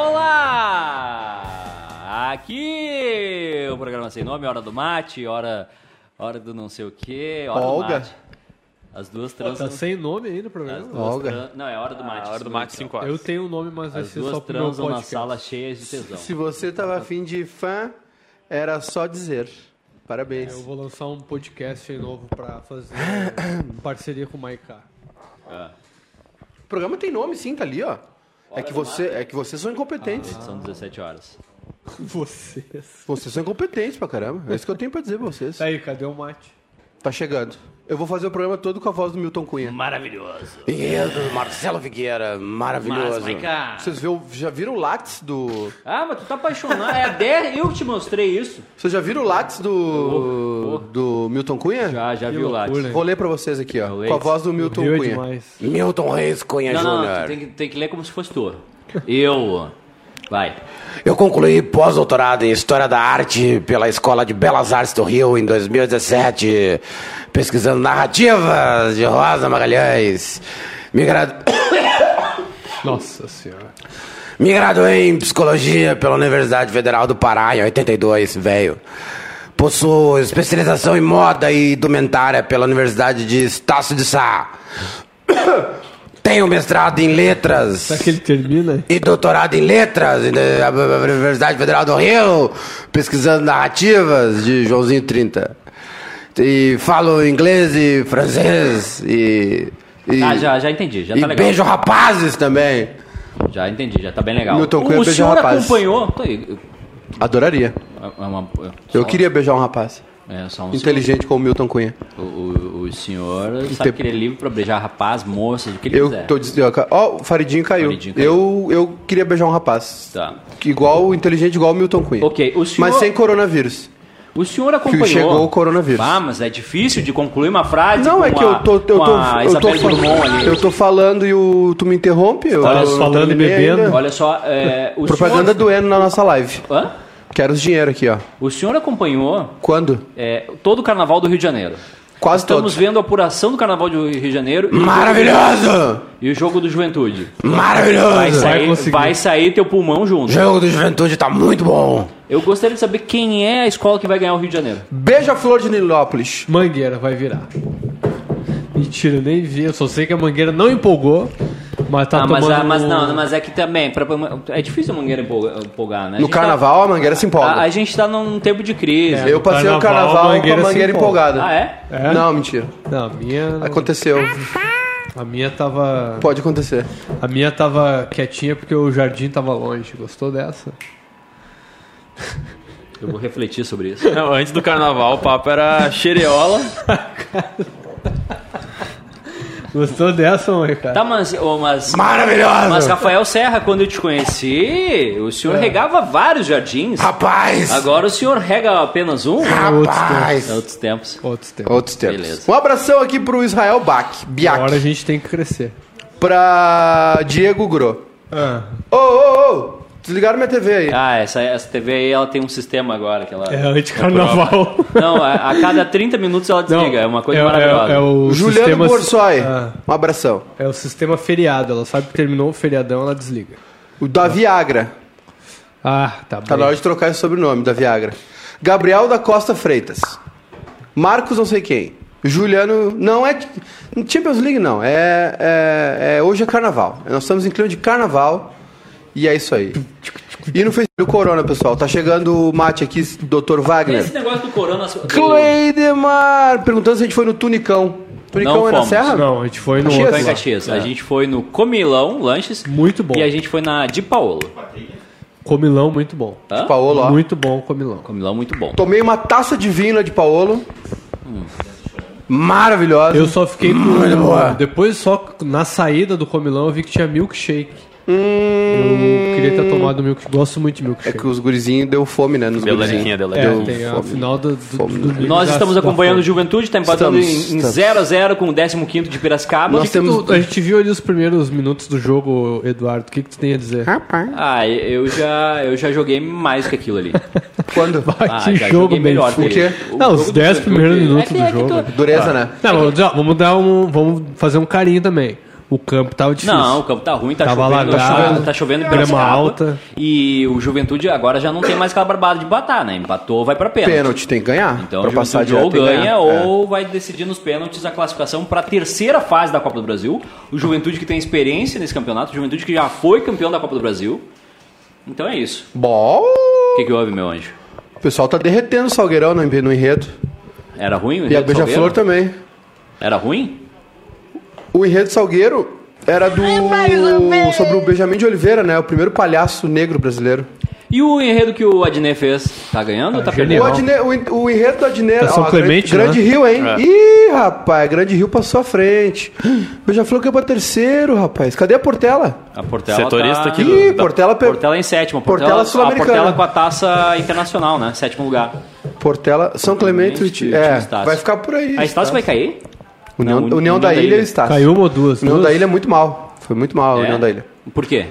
Olá! Aqui o programa sem nome, hora do mate, hora, hora do não sei o quê, hora Olga. do mate. As duas Tá transam. sem nome aí no As programa. duas Olga. tran- Não, é hora do mate. A hora do mate, aqui, 5 ó. horas. Eu tenho um nome, mas vai As ser duas só pro meu transam na podcast. sala cheia de tesão. Se você tava afim de fã, era só dizer. Parabéns. Eu vou lançar um podcast aí novo pra fazer parceria com o Maiká. Ah, O programa tem nome, sim, tá ali, ó. É que, você, é que vocês são incompetentes. são 17 horas. Vocês. Vocês são incompetentes pra caramba. É isso que eu tenho pra dizer pra vocês. Tá aí, cadê o mate? Tá chegando. Eu vou fazer o programa todo com a voz do Milton Cunha. Maravilhoso. Enredo, Marcelo Figueira, Mas, maravilhoso. vai cá. Vocês viu, já viram o Lattes do. Ah, mas tu tá apaixonado. É a Der, eu te mostrei isso. Vocês já viram o Lattes do. do Milton Cunha? Já, já lá. loucura, hein? Vou ler pra vocês aqui, ó. Com a voz do Milton Cunha. demais. Milton Reis Cunha Não, não, não, Júnior. tu tem que, tem que ler como se fosse tu. Eu. Vai. Eu concluí pós-doutorado em História da Arte pela Escola de Belas Artes do Rio em 2017, pesquisando narrativas de Rosa Magalhães. Me, gradu... Nossa senhora. Me graduei em Psicologia pela Universidade Federal do Pará em 82, velho. Possuo especialização em moda e indumentária pela Universidade de Estácio de Sá. Tenho mestrado em letras. Será que ele termina? e doutorado em letras na Universidade Federal do Rio, pesquisando narrativas de Joãozinho 30. E falo inglês e francês e. e Ah, já, já entendi. Já e tá legal. beijo rapazes também. Já entendi, já tá bem legal. Milton Cunha o beija senhor rapazes. acompanhou. Aí, Adoraria. é uma- é Eu só- queria beijar um rapaz. É, só um Inteligente como o Milton Cunha. O, o, o senhor sabe te- que ele é livre pra beijar rapaz, moça, o que ele Eu quiser. tô dizendo. Ó, o Faridinho caiu. Faridinho caiu. Eu, eu queria beijar um rapaz. Tá. Igual, inteligente igual o Milton Cunha. Ok, o senhor- Mas sem coronavírus. O senhor acompanhou. chegou o coronavírus. Ah, mas é difícil de concluir uma frase. Não, com é que a- eu tô, eu tô, eu tô, ali. eu tô falando e o, tu me interrompe. Eu Tá tô- falando e bebendo. ainda. Olha só, é, o Propaganda senhor... do Eno na nossa live. Hã? Quero os dinheiro aqui, ó. O senhor acompanhou Quando? é, todo o carnaval do Rio de Janeiro. Quase Estamos todos. vendo a apuração do carnaval do Rio de Janeiro e Maravilhoso! e o jogo do Juventude. Vai Maravilhoso! sair, conseguir. vai sair teu pulmão O junto. jogo do Juventude tá muito bom. Eu gostaria de saber quem é a escola que vai ganhar o Rio de Janeiro. Beija-flor de Nilópolis. Mangueira vai virar. Mentira, eu nem vi. Eu só sei que a Mangueira não empolgou, mas tá ah, mas, tomando... ah, mas não, mas é que também, pra- é difícil a Mangueira empolga- empolgar, né? A No tá- carnaval, a Mangueira se empolga. a, a gente tá num tempo de crise. É. eu passei o carnaval, carnaval a Mangueira com a se Mangueira empolga. empolgada. Ah, é? É? Não, mentira. Não, a minha... Aconteceu. A minha tava... Pode acontecer. A minha tava quietinha porque o jardim tava longe. Gostou dessa? Eu vou refletir sobre isso. Não, antes do carnaval, o papo era xereola. Gostou dessa, mãe, cara? Tá, mas, ô, mas, Maravilhoso! mas Rafael Serra, quando eu te conheci, o senhor É. regava vários jardins. Rapaz! Agora o senhor rega apenas um? Rapaz! É outros tempos. Outros tempos. Outros tempos. Beleza. Um abração aqui pro Israel Bach. Biak. Agora a gente tem que crescer. Pra Diego Gro. Ah, Ô, ô, ô! Desligaram minha TV aí. Ah, essa, essa TV aí, ela tem um sistema agora que ela... é anti-carnaval. Não, a, a cada 30 minutos ela desliga, é uma coisa é, maravilhosa. É, é o Juliano sistema, Borsoi. Ah. Um abração. é o sistema feriado. Ela sabe que terminou o feriadão, ela desliga. O da Viagra. Ah, tá Tá bom. na hora de trocar esse sobrenome da Viagra. Gabriel da Costa Freitas. Marcos não sei quem. Juliano. Não é Champions League, não. É, é- é- hoje é carnaval. Nós estamos em clima de carnaval. E é isso aí. E no Facebook o Corona, pessoal. Tá chegando o mate aqui, Dr. Wagner. Esse negócio do corona... do- Cleidemar! Perguntando se a gente foi no Tunicão. Tunicão Não é na fomos. Serra? Não, a gente foi no Caxias? em. Caxias. A gente foi no Comilão, lanches. Muito bom. E a gente foi na Di Paolo. Comilão, muito bom. Hã? Paolo, ó. Muito bom comilão. Comilão muito bom. Tomei uma taça de vinho lá de Paolo. Maravilhosa. Eu só fiquei Muito com... boa. Depois, só na saída do comilão, eu vi que tinha milkshake. Hum, Eu queria ter tomado milkshake. Gosto muito de É milkshake. que os gurizinhos deu fome, né? Nos Deu gurizinhos. lariquinha, deu É, lariquinha. tem a final do, do, Fome. do domingo Nós estamos acompanhando o. Juventude, está empatando Estamos, em estamos. 0x0 com o 15 de Piracicaba. Nós temos- tu- a gente viu ali os primeiros minutos do jogo, Eduardo. O que, que tu tem a dizer? Ah, eu já, eu já joguei mais que aquilo ali. Quando? Ah, que já jogo melhor. O quê? Não, os do 10 Juventude- primeiros é minutos do é jogo. Dureza, né? Não, vamos dar um. Vamos fazer um carinho também. O campo tava difícil. Não, o campo tá ruim, tá Tava chovendo, alagado, tá chovendo grama Piracicaba. alta. E o Juventude agora já não tem mais aquela barbada de batar, né? Empatou, vai pra pênalti. Pênalti tem que ganhar. Então pra passar direto ou ganha ganhar. É. ou vai decidir nos pênaltis a classificação para a terceira fase da Copa do Brasil. O Juventude que tem experiência nesse campeonato, o Juventude que já foi campeão da Copa do Brasil. Então é isso. Bom, O que, que houve, meu anjo? o pessoal tá derretendo o Salgueirão no, no enredo. Era ruim o E a enredo Beija-Flor também. Era ruim? O enredo Salgueiro era do. sobre o Benjamin de Oliveira, né? O primeiro palhaço negro brasileiro. E o enredo que o Adnet fez? Tá ganhando ou tá genial. O, perdendo? Adne, o, o enredo do Adnet. Tá São ó, Clemente, Grande, Grande né? Rio, hein? Ih, rapaz, Grande Rio passou à frente. Beija-Flor caiu pra terceiro, rapaz. Cadê a Portela? A Portela Setorista tá... aqui Ih, da- Portela, pe- Portela em sétimo. Portela Portela, a Sul-Americana. Portela com a taça internacional, né? Sétimo lugar. Portela, São Clemente. Clemente, e- É, vai ficar por aí. A Estácio vai cair? União, Não, União, União da, da Ilha Ilha. e Estácio. Caiu uma ou duas? União duas? da Ilha é muito mal. Foi muito mal a É? União da Ilha. Por quê?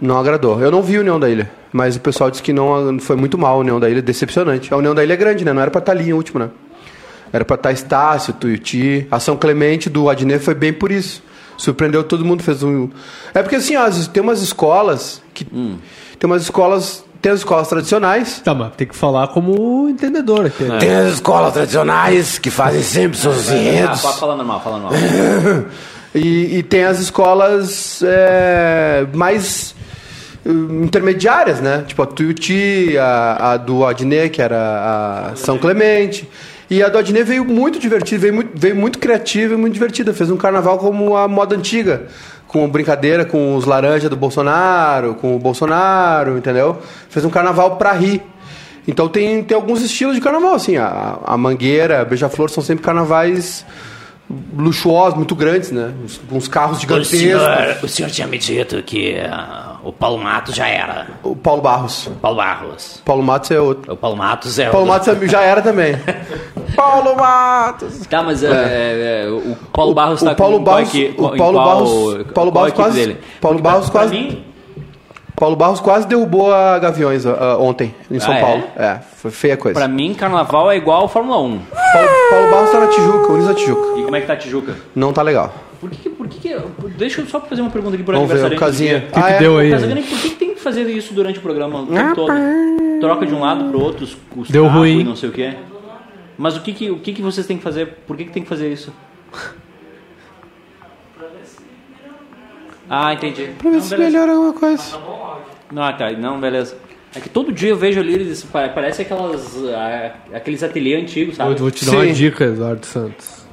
Não agradou. Eu não vi a União da Ilha, mas o pessoal disse que não foi muito mal a União da Ilha, decepcionante. A União da Ilha é grande, né? Não era pra estar ali em último, né? Era pra estar Estácio, Tuiuti. A São Clemente do Adnet foi bem por isso. Surpreendeu todo mundo, fez um. É porque assim, ó, as- tem umas escolas que. Hum. Tem umas escolas. Tem as escolas tradicionais. Tá, mas tem que falar como entendedor aqui. né? Tem as escolas tradicionais que fazem sempre seus Ah, enredos. pode falar normal, fala normal. E, e tem as escolas é, mais hum, intermediárias, né? Tipo a Tuiuti, a, a do Adnet, que era a São Clemente. E a do Adnet veio muito divertida, veio muito, veio muito criativa e muito divertida. Fez um carnaval como a moda antiga. Com brincadeira com os laranjas do Bolsonaro, com o Bolsonaro, entendeu? Fez um carnaval pra rir. Então tem, tem alguns estilos de carnaval, assim. A, a Mangueira, a Beija-Flor são sempre carnavais luxuosos, muito grandes, né? Uns, uns carros O gigantescos. senhor, o senhor tinha me dito que ah, o Paulo Matos já era. O Paulo Barros. Paulo Barros. Paulo Matos é outro. O Paulo Matos é Paulo o. Matos é- já era também. Paulo Matos! Tá, mas é, é, é, o Paulo Barros o tá Paulo com Barros, qual equi- o Paulo qual- Barros, Paulo qual Barros equipe quase, dele? Paulo Porque Barros quase, mim, Paulo Barros quase derrubou a Gaviões ah, ontem em São Ah, é? Paulo. É, foi feia coisa. pra mim, carnaval é igual Fórmula 1. Paulo, Paulo Barros tá na Tijuca, Unis da Tijuca. E como é que tá a Tijuca? Não tá legal. Por que, que- por que, que Deixa eu só fazer uma pergunta aqui pro Vamos ver o aniversariante. casinha. dia. que Ah, é? deu aí? Casagrande, por que, que tem que fazer isso durante o programa o tempo todo? Troca de um lado pro outro, os, Deu ruim. e não sei o quê. Mas o que que, o que que vocês têm que fazer? Por que que tem que fazer isso? Ah, entendi. Pra ver Não, se beleza. melhora alguma coisa. Ah, tá. Não, beleza. É que todo dia eu vejo ali, eles, parece aquelas, ah, aqueles ateliês antigos, Vou, sabe? vou te dar uma Sim. dica, Eduardo Santos.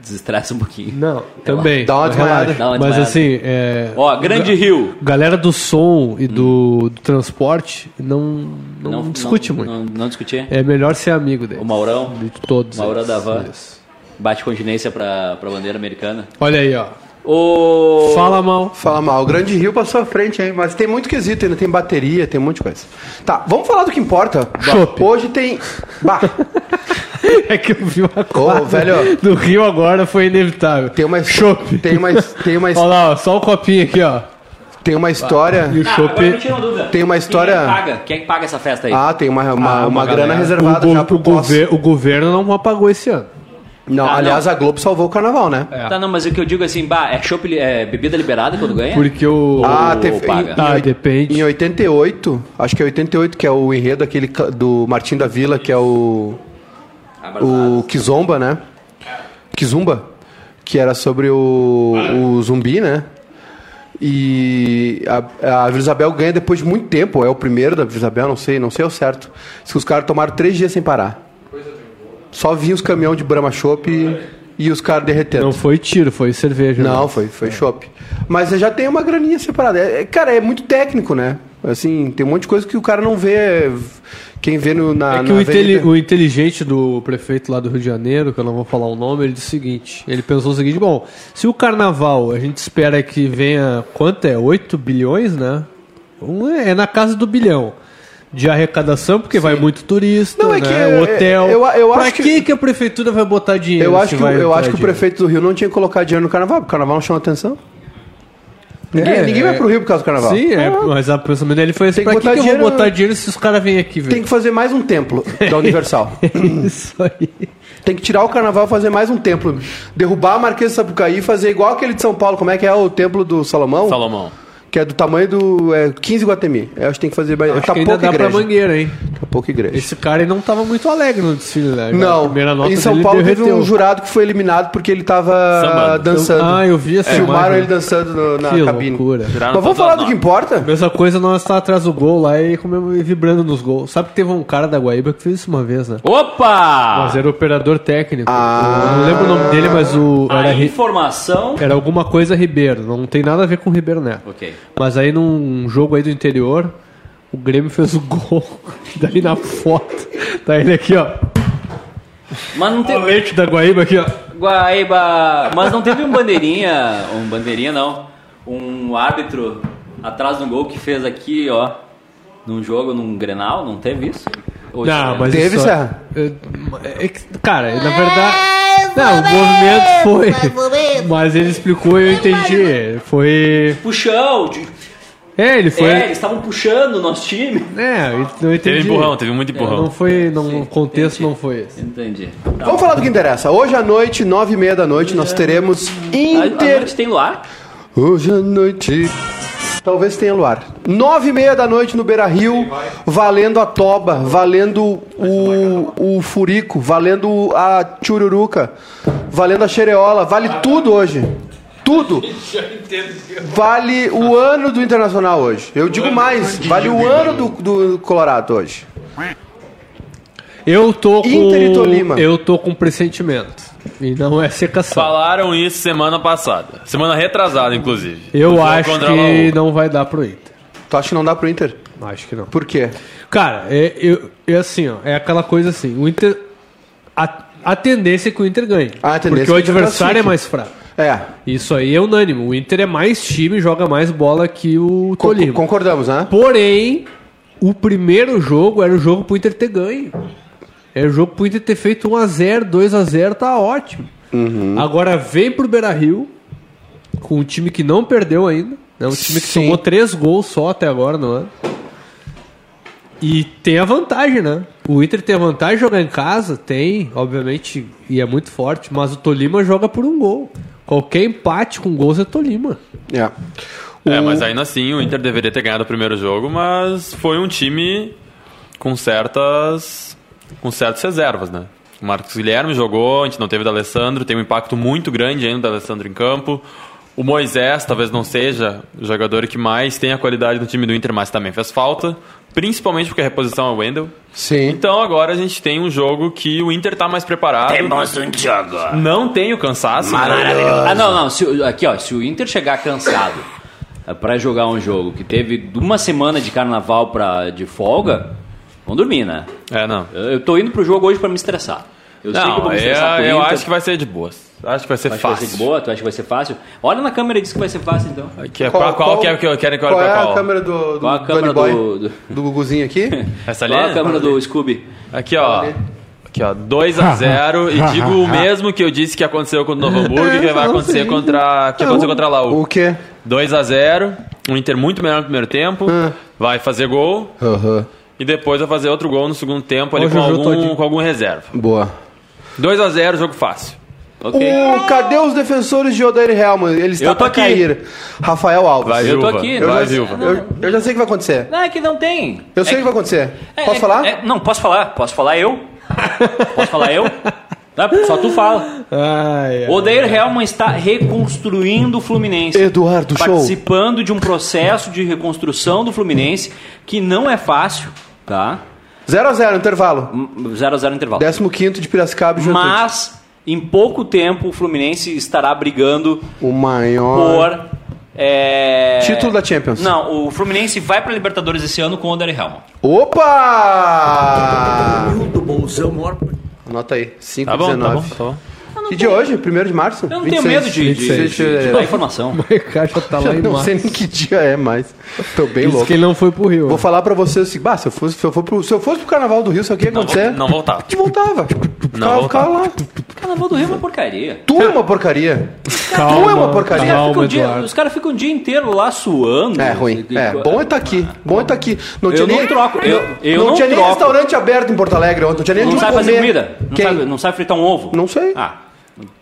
Desestressa um pouquinho. Não, também. Dá uma relaxa. desmaiada. Uma Mas desmaiada. assim, é, Ó, Grande Rio. galera do som e do, do transporte não, não, discute muito. Não, não discutir. É melhor ser amigo dele. O Maurão De todos. Maurão eles. da Van. Isso. bate continência pra, pra bandeira americana. Olha aí, ó. O... Fala mal. Fala mal, o Grande Rio passou à frente, hein? Mas tem muito quesito ainda, tem bateria, tem um monte de coisa. Tá, vamos falar do que importa. Hoje tem. Bah, É que eu vi uma quadra velho. do Rio agora, foi inevitável. tem uma. Chopp. Tem uma, tem uma, Olha lá, ó, só o copinho aqui, ó. tem uma história. E o Ah, uma. Tem uma história- Quem é que paga? Quem é que paga essa festa aí? Ah, tem uma, uma, Ah, uma, grana galera. reservada o, já pro o, gover- o governo não apagou esse ano. Não, Ah, aliás, a Globo salvou o carnaval, né? Tá, não, mas o que eu digo assim, bah, é, chopp, li- é bebida liberada quando ganha? Porque o. Ah, teve. paga? Em, Ah, depende. Em 88, acho que é 88, que é o enredo aquele do Martim da Vila, que é o. O Kizomba, né? Kizumba, que era sobre o, o zumbi, né? E a, a Vila Isabel ganha depois de muito tempo, é o primeiro da Vila Isabel, não sei, não sei ao certo. Diz que os caras tomaram três dias sem parar. Só vinha os caminhões de Brahma Chopp e, e os caras derretendo. Não foi tiro, foi cerveja. Não, né? foi, foi chopp. Mas já tem uma graninha separada. É, é- cara, é muito técnico, né? Assim, tem um monte de coisa que o cara não vê. Quem vê no, na. É que na o, inteli- o inteligente do prefeito lá do Rio de Janeiro, que eu não vou falar o nome, ele disse o seguinte: ele pensou o seguinte, bom, se o carnaval a gente espera que venha, quanto é? 8 bilhões, né? Um é é na casa do bilhão. De arrecadação, porque vai muito turista, Não, é né? que é- hotel. eu- eu pra acho que, que- a prefeitura vai botar dinheiro? Eu acho que, eu acho que o prefeito do Rio não tinha que colocar dinheiro no carnaval, porque o carnaval não chama atenção. Ninguém, É, ninguém vai é. pro Rio por causa do carnaval. Sim, é, mas o pensamento dele foi assim, Tem que pra que, botar que eu vou dinheiro- botar dinheiro se os caras vêm aqui, velho? Tem que fazer mais um templo da Universal. Isso aí. Tem que tirar o carnaval e fazer mais um templo. Derrubar a Marquesa de Sapucaí e fazer igual aquele de São Paulo. Como é que é o templo do Salomão? Salomão. Que é do tamanho do é, 15 Guatemi. Eu acho que tem que fazer mais. Acho tá que ainda dá igreja. pra mangueira, hein? Tá pouca igreja. Esse cara aí não tava muito alegre no desfile, né? Não, primeira nota em São dele Paulo teve derreteu. um jurado que foi eliminado porque ele tava Sambando. dançando. Ah, eu vi essa Filmaram imagem. ele dançando no- na Que cabine. loucura. Mas vamos falar do que importa? Mesma coisa, nós tá atrás do gol lá e, vibrando nos gols. Sabe que teve um cara da Guaíba que fez isso uma vez, né? Opa! Mas era operador técnico. Ah. Eu não lembro o nome dele, mas o. A Era, informação. era alguma coisa Ribeiro. Não tem nada a ver com o Ribeiro Neto. Ok. Mas aí num jogo aí do interior, o Grêmio fez o gol. Daí na foto. Tá ele aqui, ó. Mas não O teve. leite da Guaíba aqui, ó. Guaíba. Mas não teve um bandeirinha. Um bandeirinha não. Um árbitro atrás do gol que fez aqui, ó. Num jogo, num Grenal, não teve isso? Isso Não, é- mas Teve, isso- Serra? é- é que, Cara, na verdade. Não, o movimento foi. Mas ele explicou e eu entendi. Foi. Puxão! de- É, ele foi. É, eles estavam puxando o nosso time. É, eu entendi. Teve empurrão, teve muito É, empurrão. Não foi. Não, o contexto não foi esse. Entendi. Vamos falar do que interessa. Hoje à noite, nove e meia da noite, nós teremos A, a Inter. noite tem luar? Hoje à noite. Talvez tenha luar. Nove e meia da noite no Beira Rio, valendo a toba, valendo o, o furico, valendo a chururuca, valendo a xereola, vale tudo hoje. Tudo. Vale o ano do Internacional hoje. Eu digo mais, vale o ano do, do Colorado hoje. Eu tô com. Inter e Tolima. Eu tô com pressentimento. E não é secação. Falaram isso semana passada. Semana retrasada, inclusive. Eu acho que não vai dar pro Inter. Tu acha que não dá pro Inter? Acho que não. Por quê? Cara, é, eu, é assim, ó. É aquela coisa assim. O Inter. A, a tendência é que o Inter ganhe. A tendência porque o é que o Inter adversário é mais fraco. É, Isso aí é unânime. O Inter é mais time, joga mais bola que o Tolima. concordamos, né? Porém, o primeiro jogo era o jogo pro Inter ter ganho. Era o jogo pro Inter ter feito 1x0, 2x0, tá ótimo. Uhum. Agora vem pro Beira Rio com um time que não perdeu ainda. É um time que Sim. tomou três gols só até agora no ano. E tem a vantagem, né? O Inter tem a vantagem de jogar em casa, tem, obviamente, e é muito forte, mas o Tolima joga por um gol. Qualquer empate com gols é Tolima. É. É, mas ainda assim o Inter deveria ter ganhado o primeiro jogo, mas foi um time com certas com certas reservas, né? O Marcos Guilherme jogou, a gente não teve o D'Alessandro, tem um impacto muito grande ainda do D'Alessandro em campo. O Moisés talvez não seja o jogador que mais tem a qualidade do time do Inter, mas também fez falta, principalmente porque a reposição é o Wendel. Sim. Então agora a gente tem um jogo que o Inter tá mais preparado. Temos um jogo. Não tem o cansaço. né? Ah, não, não. Se o- aqui, ó, se o Inter chegar cansado eh, pra jogar um jogo que teve uma semana de carnaval pra, de folga, vão dormir, né? É, não. Eu, eu tô indo pro jogo hoje pra me estressar. Eu sei que eu Não, vou me é- estressar com o eu Inter. acho que vai ser de boas. Acho que vai ser Tu acha que vai fácil. ser de boa? Tu acha que vai ser fácil? Olha na câmera e diz que vai ser fácil, então. Que é, qual, qual, que é que eu quero que eu olhe Qual é pra a qual? câmera do, do Qual a câmera Boy? do- do- do Guguzinho aqui? Essa ali? Qual a câmera do Scooby? Aqui, ó. Aqui, ó. 2x0. e digo o mesmo que eu disse que aconteceu contra o Novo Hamburgo e que vai acontecer contra, que aconteceu contra a Laú. O quê? 2x0. Um Inter muito melhor no primeiro tempo. Vai fazer gol. Aham. E depois vai fazer outro gol no segundo tempo ali com Juju algum, com algum reserva. Boa. 2x0, jogo fácil. Ok. O, cadê os defensores de Odair Helman? Eles Eu estão tô pra aqui. cair. Rafael Alves. Vai, Eu tô aqui, eu, Vai, já, Vilva. eu, eu já sei o que vai acontecer. Não, é que não tem. Eu sei o É que vai acontecer. é- Posso é- falar? é- não, posso falar. Posso falar eu? posso falar eu? Não, só tu fala. Ai, ai. Odair Helman está reconstruindo o Fluminense. Eduardo, show. Participando de um processo de reconstrução do Fluminense que não é fácil, tá? 0x0 intervalo. 0x0 no intervalo. 15 de Piracicaba e Juventude. Mas, em pouco tempo, o Fluminense estará brigando O maior... por... é, Título da Champions. Não, o Fluminense vai para Libertadores esse ano com o Odair Helman. Opa! Anota aí. 5 Tá bom, tá 19. bom, tá bom. Que dia é hoje? 1 de março? Eu não tenho medo de, de, 26 de, de dar informação. O caixa tá lá Eu em não março. sei nem que dia é mais. Tô bem Diz louco. que ele não foi pro Rio. Vou falar pra vocês assim, bah, se eu fosse, se eu for pro, se eu fosse pro carnaval do Rio, sabe o que ia Não, acontecer? vou- não voltava. Te voltava. Ficava, ficava lá. Carnaval do Rio é uma porcaria. Tu é uma porcaria. Calma, tu é uma porcaria. Os caras Calma, ficam o dia- Eduardo. os caras ficam o dia inteiro lá suando. É ruim. E- É, bom é estar aqui. Bom é estar aqui. Não Eu tinha não nem, troco, eu- eu não, não tinha nem troco. restaurante aberto em Porto Alegre ontem. Não tinha nem Não sabe fazer comida? Não sabe, não sabe fritar um ovo? Não sei. Ah,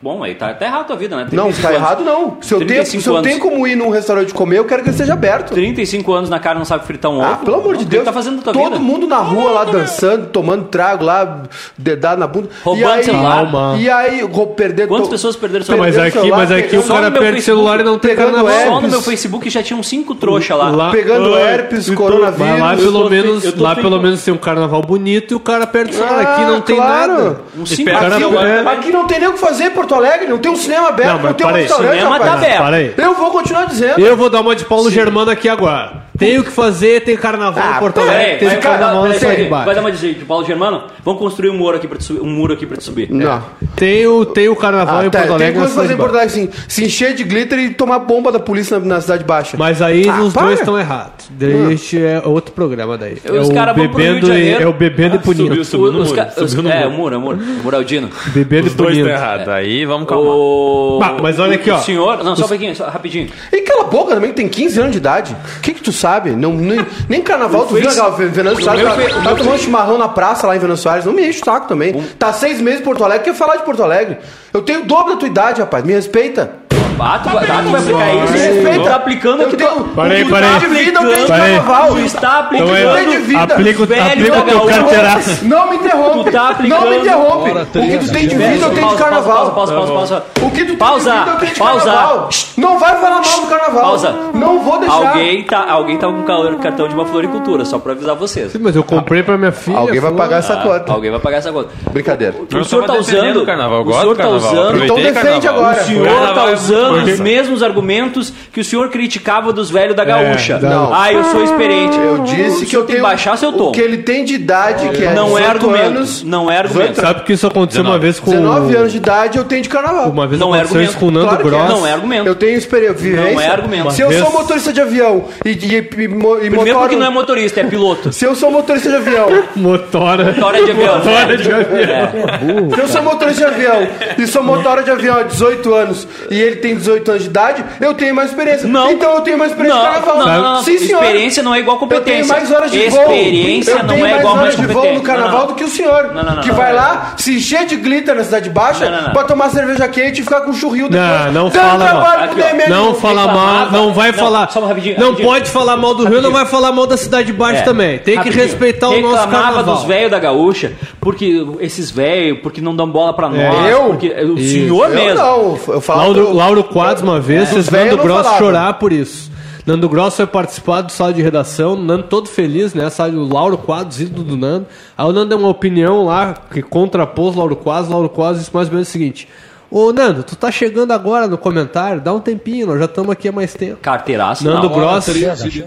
bom, aí tá, tá errado a tua vida, né? Não, 35 tá anos. errado não. Se eu, tenho, 35 se eu tenho como ir num restaurante comer, eu quero que ele esteja aberto. 35 anos na cara não sabe fritar um Ah, ovo. pelo amor de Deus. tá fazendo tua Todo vida? mundo na rua lá dançando, tomando trago lá, dedado na bunda. Roubando e aí, celular. Calma. E aí, vou perder Quantas to- pessoas perderam seu Não, mas aqui, celular, mas aqui o cara perde Facebook, celular e não tem pegando carnaval. Só no meu Facebook já tinha uns 5 trouxa lá. Lá- Pegando Ah, herpes, coronavírus. Lá pelo tô menos, lá pelo menos tem um carnaval bonito e o cara perde o celular. Aqui Ah, não tem nada. Uns 5 pega cara- Aqui, aqui não tem nem o que fazer em Porto Alegre, não tem um cinema aberto, Não, não, tem um restaurante, Cinema tá aberto. Eu vou continuar dizendo. Eu vou dar uma de Paulo Germano aqui agora. Tem o que fazer, tem carnaval Ah, em Porto Alegre, tem vai, vai, carnaval vai, na vai, cidade vai, de vai baixo. dar uma de de Paulo Germano? Vamos construir um muro aqui pra te subir. Um muro aqui pra te subir. Não. Tem o, tem o carnaval Ah, em tá, Porto tem Alegre na coisa fazer em Porto. Alegre assim, se encher de glitter e tomar bomba da polícia na, na cidade baixa. Mas aí Ah, os para. dois estão errados. Deixa é outro programa daí. Os é, o caras vão pro Rio de bebendo e, Janeiro. é o bebendo e punindo. subiu, subiu no Os muro, os- subiu no É, muro. o muro, é o muro. O muro Aldino. Bebendo e Os dois estão punindo. errados. Aí vamos calmar. Mas olha aqui, o ó. senhor... Não, só um pouquinho, rapidinho. E cala a boca também, que tem 15 anos de idade. O que que tu sabe? Não, nem, nem carnaval, tu viu Venâncio Soares? Tá, tá meu tomando chimarrão na praça lá em Venâncio Soares. Não me enche o saco também. Tá seis meses em Porto Alegre, quer falar de Porto Alegre. Eu tenho o dobro da tua idade, rapaz. Me respeita. Ah, tu, vai- ah, tu vai aplicar isso? Respeita. Tu tá aplicando aqui... Parei, o que tu parei. tá de vida, eu tenho de Parei. carnaval. Tu está aplicando... Então de é, vida. aplica, o- aplica teu carteiraço. Não me interrompe. Tu tá aplicando- Não me interrompe. O que tu tem de vida, eu tenho de carnaval. Pausa, pausa, pausa, pausa. O que tu Pausa, tem de vida, eu tenho de pausa. carnaval. Não vai falar mal do carnaval. Pausa. Não vou deixar. Alguém tá, alguém tá com calor- cartão de uma floricultura, só pra avisar vocês. Sim, mas eu comprei pra minha filha. Alguém vai pagar essa conta. Alguém vai pagar essa conta. Brincadeira. O senhor tá usando... o senhor tá usando... Então defende agora. O senhor tá é usando os mesmos argumentos que o senhor criticava dos velhos da gaúcha. não. Ah, eu sou experiente. Eu disse que eu tem tenho que baixar seu tom. o que ele tem de idade, que é Não é 18 argumento. anos. Não é argumento. Sabe que isso aconteceu uma vez com. 19 anos de idade eu tenho de carnaval. Uma vez Não é aconteceu isso argumento. com o Nando Claro é. Gross. Não é argumento. Eu tenho experiência. Não é argumento. Se eu sou motorista de avião e, e, e, Primeiro motora- porque não é motorista, é piloto. Se eu sou motorista de avião, Motora. Hora de avião. Motora de avião. É. se eu sou motorista de avião e sou motora de avião há 18 anos e ele tem 18 anos de idade, eu tenho mais experiência. Não. Então eu tenho mais experiência Não, de carnaval. não, não, não. Sim, senhor. Experiência não é igual Eu tenho competência. mais horas de voo. Experiência eu não tenho é mais igual horas mais de voo competência. no carnaval Não, não. do que o senhor. Não, não, não, que não. vai lá, se encher de glitter na cidade baixa Não, não, não. pra tomar cerveja quente e ficar com churril depois. Não, não Dando fala Aqui, ó. Não fala mal, não vai falar. só rapidinho, não pode falar mal do Rio, não vai falar mal da cidade de baixo É. também. Tem que respeitar o nosso carnaval. dos velhos da gaúcha, porque esses velhos, porque não dão bola pra nós. eu? Porque o Isso. senhor Eu mesmo. não, eu falo Lauro, Lauro Quadros uma vez fez velhos Nando Gross falavam. chorar por isso. Nando Gross foi participar do sala de redação, Nando todo feliz, né? Sabe, o Lauro Quadros, ídolo do Nando. Aí o Nando deu uma opinião lá que contrapôs Lauro Quadros. Lauro Quadros disse mais ou menos o seguinte: Ô Nando, tu tá chegando agora no comentário, dá um tempinho, nós já estamos aqui há mais tempo. Carteiraço Nando não. Gross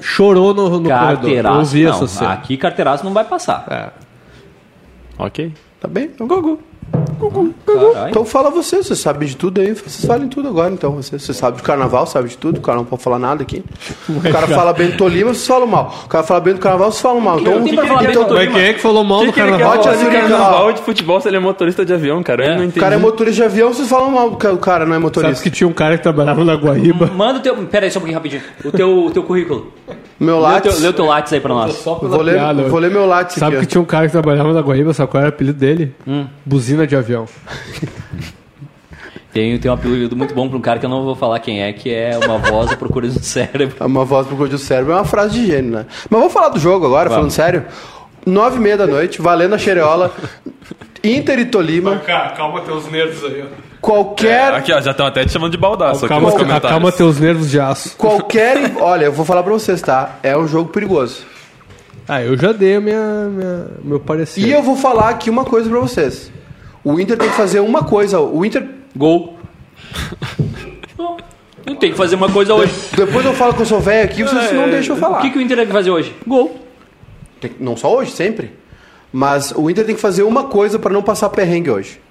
chorou no, no corredor. Eu Carteiraço ouvi não. essa cena. Aqui carteiraço não vai passar. É. Ok. Tá bem? Então, Gugu. Caralho. Então fala você, você sabe de tudo aí, vocês falem tudo agora, então. Você, você sabe de carnaval, sabe de tudo, o cara não pode falar nada aqui. O cara fala bem do Tolima, vocês falam mal. O cara fala bem do carnaval, vocês falam mal. Então, pra falar bem então, do Mas quem é que falou mal do que ele quer carnaval? Bote falar a de Zurica, carnaval de futebol se ele é motorista de avião, cara? Eu não o entendi. cara é motorista de avião, vocês falam mal do ca- o cara, não é Sabe motorista. que tinha um cara que trabalhava na Guaíba. Manda o teu. Pera aí, só um pouquinho rapidinho. O teu, o teu currículo. Meu Lê o teu, látis. lê o teu látis aí pra nós. Vou ler, piada. vou ler meu látis Sabe aqui. que tinha um cara que trabalhava na Guaíba, sabe qual era o apelido dele? Hum. Buzina de avião. Tem, tem um apelido muito bom pra um cara que eu não vou falar quem é, que é uma voz à procura do cérebro. ó. Uma voz pro cor do cérebro é uma frase de gênio, né? Mas vamos falar do jogo agora, falando sério. Nove e meia da noite, valendo a xereola. Inter e Tolima. calma teus nervos aí. Qualquer Aqui, ó, já estão até te chamando de baldaço aqui Calma, nos comentários. calma teus nervos de aço. Qualquer. Olha, eu vou falar pra vocês, tá? É um jogo perigoso. Ah, eu já dei a minha, minha- meu parecer. E eu vou falar aqui uma coisa pra vocês. O Inter tem que fazer uma coisa. O Inter. Gol. Não tem que fazer uma coisa hoje. Depois eu falo que eu sou velho aqui, vocês não deixam eu falar. O que, que o Inter tem que fazer hoje? Gol. Tem- Não só hoje, sempre. Mas o Inter tem que fazer uma coisa pra não passar perrengue hoje.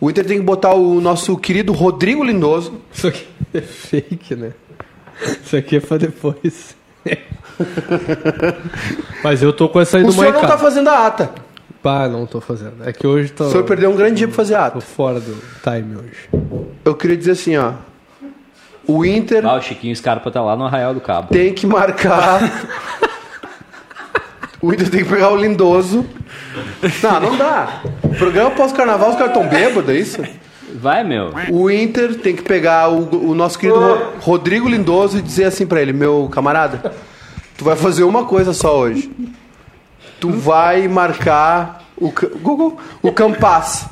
O Inter tem que botar o nosso querido Rodrigo Lindoso. Isso aqui é fake, né? Isso aqui é pra depois. Mas eu tô com essa aí O do senhor não tá fazendo a ata. Pá, não tô fazendo. É que hoje tô, O senhor perdeu um grande dia pra fazer tô ato. fora do time hoje. Eu queria dizer assim, ó. O Inter Ah, o Chiquinho Scarpa tá lá no Arraial do Cabo. tem que marcar. o Inter tem que pegar o Lindoso. Não, não dá. Programa pós-carnaval, os caras tão bêbados, é isso? Vai, meu. O Inter tem que pegar o, o nosso querido Ro- Rodrigo Lindoso e dizer assim pra ele: Meu camarada, tu vai fazer uma coisa só hoje. Tu vai marcar o, Ca- Google, o Campaz.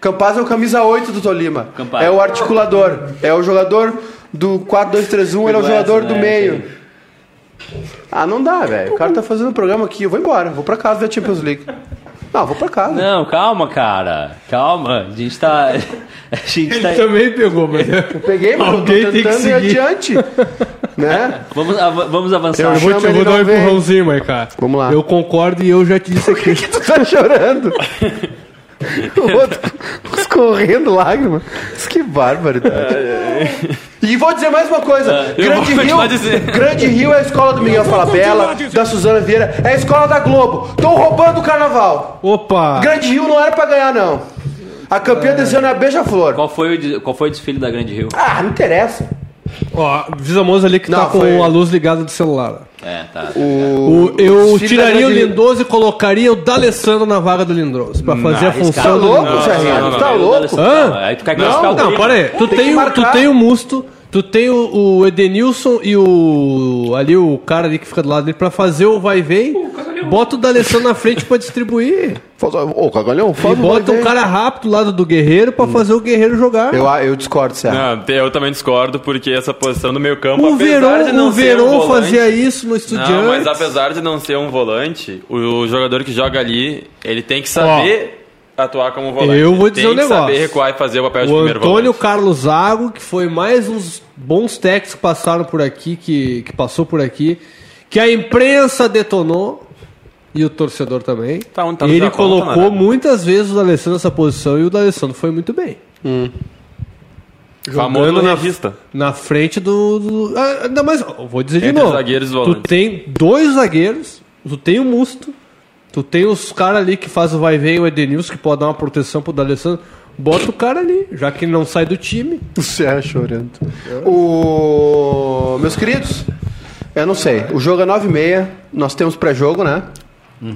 Campaz é o camisa 8 do Tolima. Campaz. É o articulador. É o jogador do 4-2-3-1, ele é o jogador do né, meio. Ah, não dá, velho. O cara tá fazendo um programa aqui. Eu vou embora. Vou pra casa ver Champions League. Não, vou pra casa. Não, calma, cara. Calma. A gente tá. A gente tá. Também pegou, mas... Eu peguei, mas Alguém eu tô tem que tentando ir seguir. adiante. né? Vamos, av- vamos avançar. Eu vou, te, eu vou ele dar um empurrãozinho, mas, cara. Vamos lá. Eu concordo e eu já te disse aqui. Tu tá chorando. o outro escorrendo lágrimas. Isso que barbaridade. E vou dizer mais uma coisa. eu Grande vou Rio. Grande Rio é a escola do Miguel Falabella, da Suzana Vieira, é a escola da Globo. Estão roubando o carnaval. Opa! Grande Rio não era pra ganhar, não. A campeã desse ano é a Beija-Flor. Qual foi, o, de- qual foi o desfile da Grande Rio? Ah, não interessa. Ó, avisa a moça ali que Não, tá com foi- a luz ligada do celular. É, tá. O, eu desfile tiraria da o Grande- Lindoso e colocaria o D'Alessandro na vaga do Lindoso. Pra fazer a Tá função do louco, Lindoso. Serrinha? não, Tu tá não, louco? Hã? Aí tu quer Não, o Não, Grêmio. para aí. Tu Tem que o, marcar. tu tem o Musto, tu tem o, o Edenilson e o. ali o cara ali que fica do lado dele pra fazer o vai e vem. Bota o D'Alessandro na frente pra distribuir. Faz- Ô, Cagalhão, E faz um bota um cara rápido do lado do Guerreiro pra fazer o Guerreiro jogar. Eu, eu discordo, te- eu também discordo, porque essa posição do meio campo, O apesar Verón, de não o ser Verón um volante, fazia isso no Estudiantes. Não, mas apesar de não ser um volante, o, o jogador que joga ali, ele tem que saber atuar como volante. eu vou dizer tem um que negócio. saber recuar e fazer o papel de O primeiro Antônio volante. Carlos Zago, que foi mais uns bons técnicos que passaram por aqui, que, que passou por aqui, que a imprensa detonou e o torcedor também. Tá onde tá Ele Japão, colocou tá na muitas vezes o D'Alessandro nessa posição e o D'Alessandro foi muito bem. Famoso Jogando na, regista. na frente do. do ah, ainda mais, eu vou dizer de Entre novo. os zagueiros tu volantes. tem dois zagueiros, tu tem o Musto, tu tem os caras ali que faz o vai e vem, o Edenilson, que pode dar uma proteção pro D'Alessandro. Bota o cara ali, já que ele não sai do time. O Serra chorando. O... Meus queridos, eu não sei. O jogo é 9h30. Nós temos pré-jogo, né?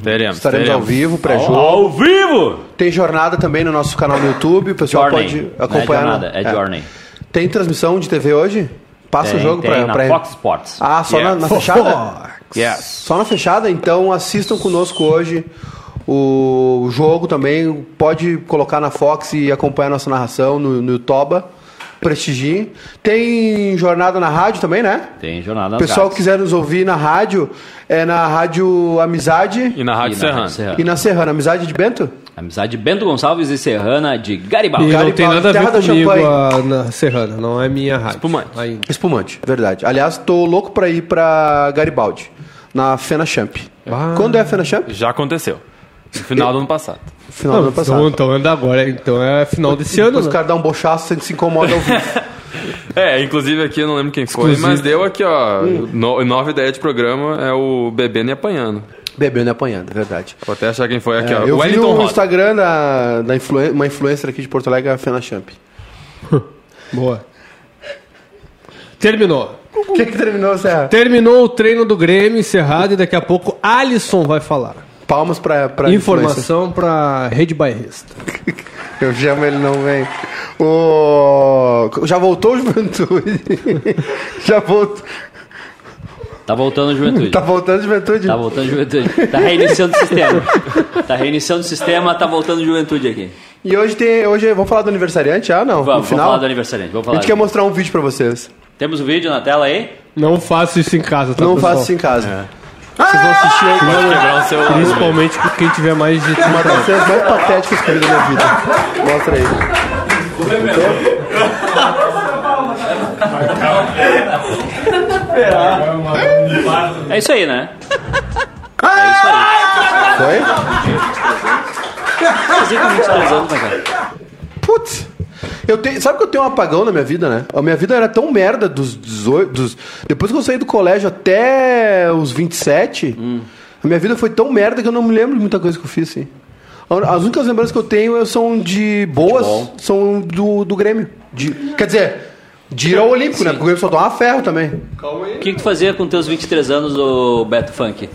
Teremos, Estaremos ao teremos. vivo, pré-jogo. Ao vivo! Tem jornada também no nosso canal no YouTube. O pessoal Journey. pode Não acompanhar. É jornada, é, É. Journey. Tem transmissão de TV hoje? Passa Tem, o jogo pra, na pra- Fox Sports. Ah, só Yeah. na, na fechada? Yes. Só na fechada? Então assistam conosco hoje o jogo também. Pode colocar na Fox e acompanhar nossa narração no, no Toba. Prestigiem. Tem jornada na rádio também, né? Tem jornada O nas pessoal que quiser nos ouvir na rádio, é na Rádio Amizade E na Rádio E na Serrano. Rádio Serrana. e na Serrana. Amizade de Bento? Amizade Bento Gonçalves e Serrana de E Garibaldi. Cara, não tem nada a terra da ver comigo a, na Serrana, não é minha rádio. Espumante. Ainda. Espumante, verdade. Aliás, tô louco pra ir pra Garibaldi, na Fena Champ. Ah. Quando é a Fena Champ? Já aconteceu. No final do ano passado. Final do ano então, passado. então anda agora, então é final desse ano. Os Né? caras dão um bochaço, você se incomoda ao vivo. É, inclusive aqui eu não lembro quem foi, Exclusivo. mas deu aqui, ó. No, nova ideia de programa é o bebendo e apanhando. Bebendo e apanhando, verdade. Vou até achar quem foi aqui, É, ó. eu vi Wellington no Rosa. Instagram da, da influen- uma influencer aqui de Porto Alegre, a Fena Champ. Boa. Terminou. O que que terminou, Serra? Terminou o treino do Grêmio encerrado e daqui a pouco Alisson vai falar. Palmas pra, pra influencer. Informação pra Rede Bairrista. Eu chamo ele, não vem. O... Já voltou o Juventude? Já voltou. Tá voltando a juventude. Tá voltando Juventude? Tá voltando a juventude. Tá reiniciando o sistema. Tá reiniciando o sistema, tá voltando a juventude aqui. E hoje tem. Hoje, vamos falar do aniversariante? Ah, não. Vamos, no vamos final. falar do aniversariante. Vamos A falar. gente quer mostrar um vídeo pra vocês. Temos o vídeo na tela aí? Não faça isso em casa, tá, não pessoal? faça isso em casa. Vocês vão assistir aí, Pode quebrar o celular. principalmente com quem tiver mais de 30 Uma das cenas mais patéticas que eu vi da minha vida. Mostra aí. É isso aí, né? É isso aí. Foi? Fazia com 23 anos, né, cara? Putz. Eu tenho, sabe que eu tenho um apagão na minha vida, né? A minha vida era tão merda dos 18. Dos, depois que eu saí do colégio até os 27, Hum. a minha vida foi tão merda que eu não me lembro de muita coisa que eu fiz, assim. As únicas lembranças que eu tenho são de boas, Futebol. são do, do Grêmio. De- quer dizer, de ir ao Olímpico, né? Porque o Grêmio só toma ferro também. O que, que tu fazia com teus 23 anos, o Beto Funk?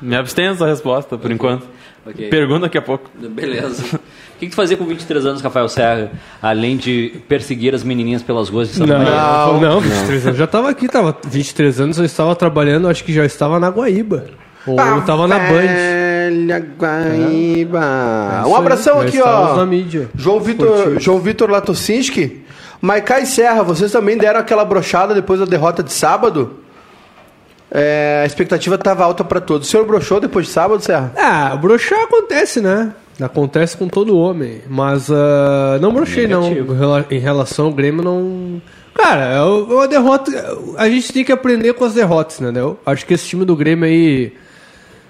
Me abstenho dessa resposta, por enquanto. Ok. Pergunta daqui a pouco. Beleza. O que, que tu fazia com 23 anos, Rafael Serra, além de perseguir as menininhas pelas ruas de Santa Não, Maria? não, 23 anos. Já tava aqui, tava 23 anos, eu estava trabalhando, acho que já estava na Guaíba. Ou eu tava na Band. Velha Guaíba. É um abração aí, aqui, ó. na mídia. João Vitor. João Vitor Latocinski. Maikai Serra, vocês também deram aquela brochada depois da derrota de sábado? É, a expectativa estava alta para todos. O senhor brochou depois de sábado, Serra? Ah, broxar acontece, né? Acontece com todo homem. Mas ah, não brochei, não. Em rela- Em relação ao Grêmio, não. Cara, é é uma derrota. A gente tem que aprender com as derrotas, entendeu? Acho que esse time do Grêmio aí.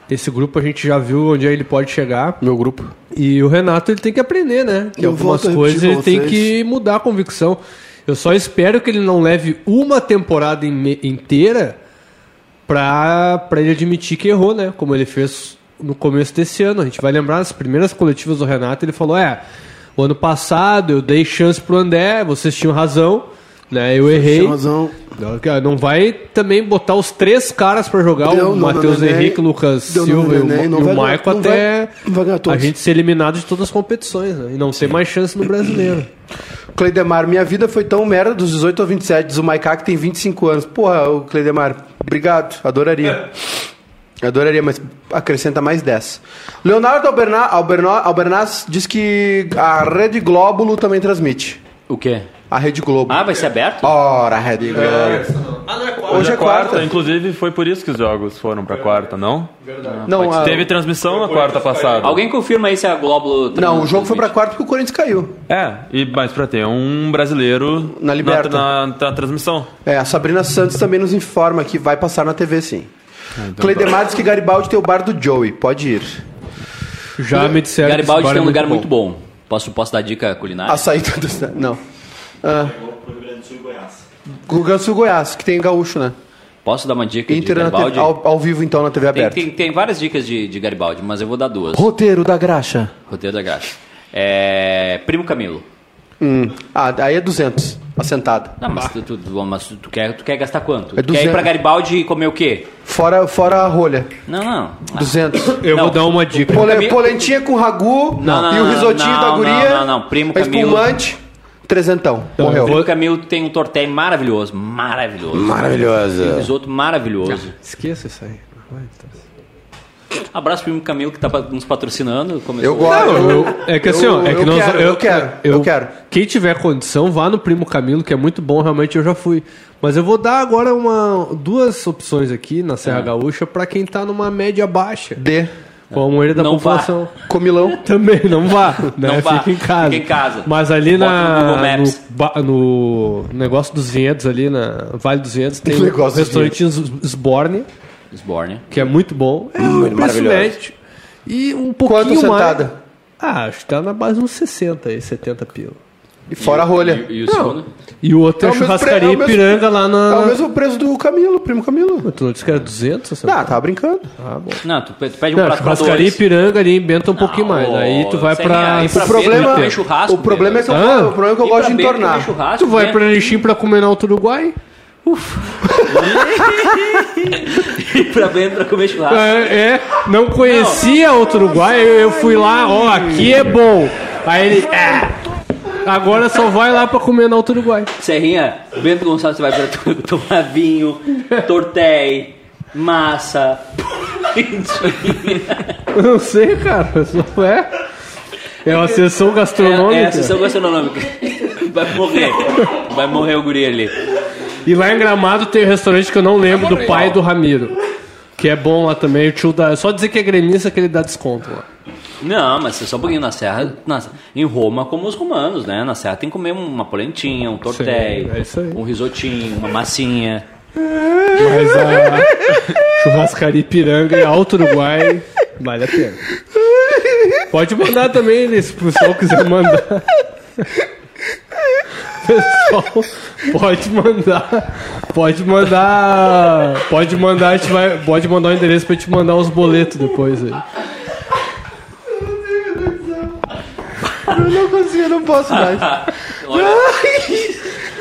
Esse grupo a gente já viu onde ele pode chegar. Meu grupo. E o Renato ele tem que aprender, né? Que Eu algumas coisas ele tem que mudar a convicção. Eu só espero que ele não leve uma temporada in- inteira pra ele admitir que errou, né? Como ele fez no começo desse ano. A gente vai lembrar nas primeiras coletivas do Renato, ele falou: é, o ano passado eu dei chance pro André, vocês tinham razão, né? Eu errei. Tem razão. Não, vai também botar os três caras pra jogar, Deu o Matheus Henrique, Lucas deu Silva e o, Neném, e o não até a gente ser eliminado de todas as competições né? e não ter mais chance no brasileiro. Cleidemar, minha vida foi tão merda dos 18 aos 27, diz o Maiká que tem 25 anos. Porra, o Cleidemar, obrigado, adoraria. Adoraria, mas acrescenta mais 10. Leonardo Alberna, Alberna, Albernaz diz que a Rede Glóbulo também transmite. O quê? A Rede Globo. Ah, vai ser aberto? Ora, Rede Globo. Hoje é quarta. Inclusive, foi por isso que os jogos foram pra quarta, não? Não, a- Teve transmissão na quarta passada. Alguém confirma aí se a Globo... não, o jogo foi pra quarta porque o Corinthians caiu. É, e, mas pra ter um brasileiro Na Liberta. na, na transmissão. É, a Sabrina Santos também nos informa que vai passar na TV sim. Ah, então Cleidemar diz que Garibaldi tem o bar do Joey. Pode ir. Já me disseram Garibaldi tem um bar é lugar muito bom. Posso, posso dar dica culinária? A saída do... Não. Ah. Rio Grande do Sul e Goiás. que tem gaúcho, né? Posso dar uma dica de Inter TV, Garibaldi? ao, ao vivo, então, na TV Tem, aberta. tem, tem várias dicas de, de Garibaldi, mas eu vou dar duas. Roteiro da graxa. Roteiro da graça. É... Primo Camilo. Hum. Ah, aí é 200. Assentada. Não, mas, tu, tu- mas tu, quer, tu quer gastar quanto? É tu quer ir 200. pra Garibaldi e comer o quê? Fora, fora a rolha. Não, não. 200. Eu Não. vou dar uma dica. Pole- Camilo- polentinha com ragu Não, não, e o não, risotinho não, da não, guria. não, não, primo Camilo. Espumante. Trezentão. Então, Morreu. eu Primo Camilo tem um torté maravilhoso. Maravilhoso. Tem um Maravilhoso. risoto maravilhoso. Esqueça isso aí. Vai, tá. Abraço pro Primo Camilo que tá nos patrocinando. Começou- Eu gosto. Não, eu- eu- é que assim, ó, é eu que nós, quero, eu quero, eu quero. Quem tiver condição, vá no Primo Camilo, que é muito bom, realmente eu já fui. Mas eu vou dar agora uma, duas opções aqui na É. Serra Gaúcha pra quem tá numa média baixa, D. com a maioria da Não vá. população. Comilão. Também, não vá, né? Não vá, Fica em casa. fica em casa. Mas ali na, no no, no negócio dos Vinhedos, ali na Vale dos Vinhedos, tem um restaurante Sborne, Sborne. que é muito bom. É um preço maravilhoso. médio. E um pouquinho Quanto mais... sentada? Ah, acho que tá na base uns 60 aí, 70 pila. E fora a rolha. E, e o Não. segundo? E o outro é, É o mesmo churrascaria pre- é o mesmo- Ipiranga lá na... É o mesmo preço do Camilo, primo Camilo. Tu não disse que era 200? Essa... Ah, tava brincando. Ah, bom. Não, tu, pe- tu pede um Não, prato pra churrascaria dois. Ipiranga ali inventa um pouquinho Não, mais. Aí tu vai pra... aí pra O problema, comer churrasco, o problema é que eu, Ah. o problema é que eu gosto de beira comer entornar. churrasco, Tu vai né? pra Erechim pra comer no Alto Uruguai? Ir pra bem pra comer churrasco. É, é, não conhecia Alto Uruguai, eu, eu fui lá, ó, aqui é bom. Aí ele, é, agora só vai lá pra comer no Alto Uruguai. Serrinha, Bento Gonçalves vai pra tomar vinho, tortéi, massa. Eu não sei, cara, só é. É uma sessão gastronômica. É, é a sessão gastronômica. Vai morrer. Vai morrer o guri ali. E lá em Gramado tem um restaurante que eu não lembro do pai do Ramiro. Que é bom lá também, o tio dá. É só dizer que é gremista que ele dá desconto lá. Não, mas é só um pouquinho na Serra. na- em Roma, como os romanos, né? Na Serra tem que comer uma polentinha, um Sim, é um risotinho, uma massinha. Mas a churrascaria Ipiranga e Alto Uruguai vale a pena. Pode mandar também, se o pessoal quiser mandar. Pessoal, pode mandar. Pode mandar. Pode mandar, a gente vai. Pode mandar o endereço pra gente mandar os boletos depois aí. Eu não consigo, eu não posso mais.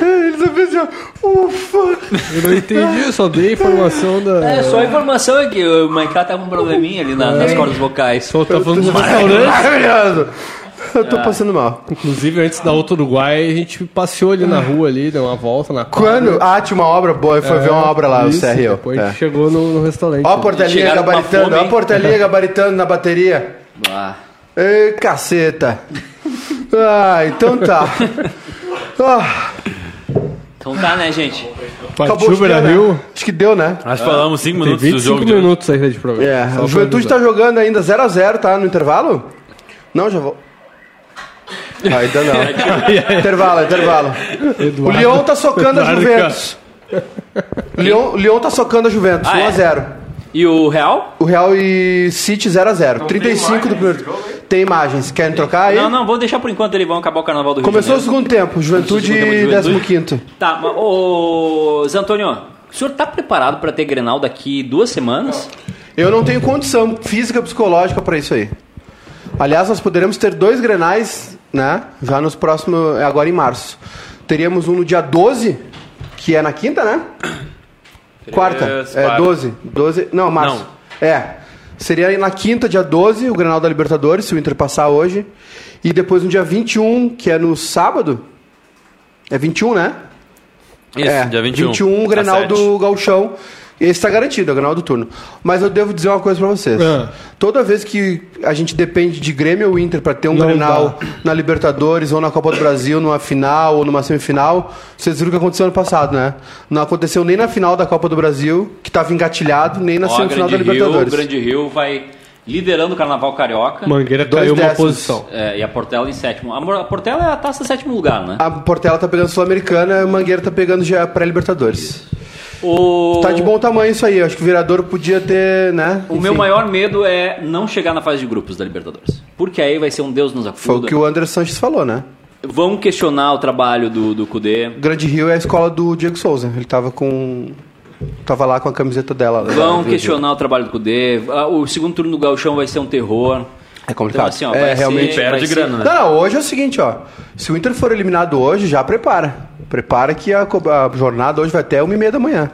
Ele só fez assim, ufa. Eu não entendi, eu só dei a informação da. É, só a informação é que o Maiká tá com um probleminha ali na- nas cordas vocais. Só tá falando dos restaurantes. Maravilhoso. Eu tô passando mal. Inclusive, antes da outra Uruguai, a gente passeou ali na rua ali, deu uma volta na quadra. Quando? Ah, tinha uma obra boa, foi ver uma obra lá, o CRO. Depois a É. gente chegou no, no restaurante. Ó a portelinha Chegaram com uma gabaritando, fome, ó a hein? portelinha gabaritando na bateria. Ah, Ei, caceta. Ah, então tá. Ah, então tá, né, gente? acabou Partiu Beira Rio. né? Acho que deu, né? Acho que falamos 5 Tem minutos do 25 jogo de hoje. minutos ainda de programa. É, o Juventude tá jogando ainda 0x0, tá? No intervalo? Não, já vou. Ah, ainda não. intervalo, intervalo. O Eduardo- Lyon tá socando a Eduardo, Juventus. O Lyon, o Lyon tá socando a Juventus, Ah, é? 1x0. E o Real? O Real e City 0x0. 35 do primeiro. Tem imagens. Querem trocar aí? Não, não, vamos deixar por enquanto ele, vamos acabar o carnaval do Rio Começou o segundo tempo. Juventude de 15. Tá, mas, ô, Zé Antônio, o senhor tá preparado pra ter Grenal daqui duas semanas? Eu não tenho condição física e psicológica pra isso aí. Aliás, nós poderemos ter dois grenais, né? Já nos próximos. Agora em março. Teríamos um no dia 12, que é na quinta, né? Quarta. É, quarta. 12. 12. Não, março. É. Seria na quinta, dia 12, o Grenal da Libertadores, se o Inter passar hoje. E depois no dia 21, que é no sábado. É 21, né? Isso, é, dia 21. 21 o Grenal sete. do Gauchão. Esse tá garantido, é o Grenal do turno. Mas eu devo dizer uma coisa pra vocês. Ah. Toda vez que a gente depende de Grêmio ou Inter pra ter um Não Grenal na Libertadores ou na Copa do Brasil, numa final ou numa semifinal, vocês viram o que aconteceu ano passado, né? Não aconteceu nem na final da Copa do Brasil, que tava engatilhado, nem na Ó, semifinal da Grande Rio, Libertadores. Grande Rio vai liderando o Carnaval Carioca. Mangueira Dois caiu uma décimos. posição. É, e a Portela em sétimo. A a Portela é a taça sétimo lugar, né? A Portela tá pegando Sul-Americana e o Mangueira tá pegando já pré-Libertadores. O... Tá de bom tamanho isso aí. Acho que o Viradouro podia ter, né? O meu Enfim. maior medo é não chegar na fase de grupos da Libertadores. Porque aí vai ser um Deus nos Foi o acuda. que o André Sanches falou, né? Vão questionar o trabalho do, do Kudê. Grande Rio é a escola do Diego Souza. Ele tava com. Tava lá com a camiseta dela. né? Vão questionar o trabalho do Kudê. Ah, O segundo turno do Gauchão vai ser um terror. É complicado. Então, assim, ó, é, realmente. ser- Perde grana, né? Não, hoje é o seguinte, ó. Se o Inter for eliminado hoje, já prepara. Prepara que a, a jornada hoje vai até uma e meia da manhã.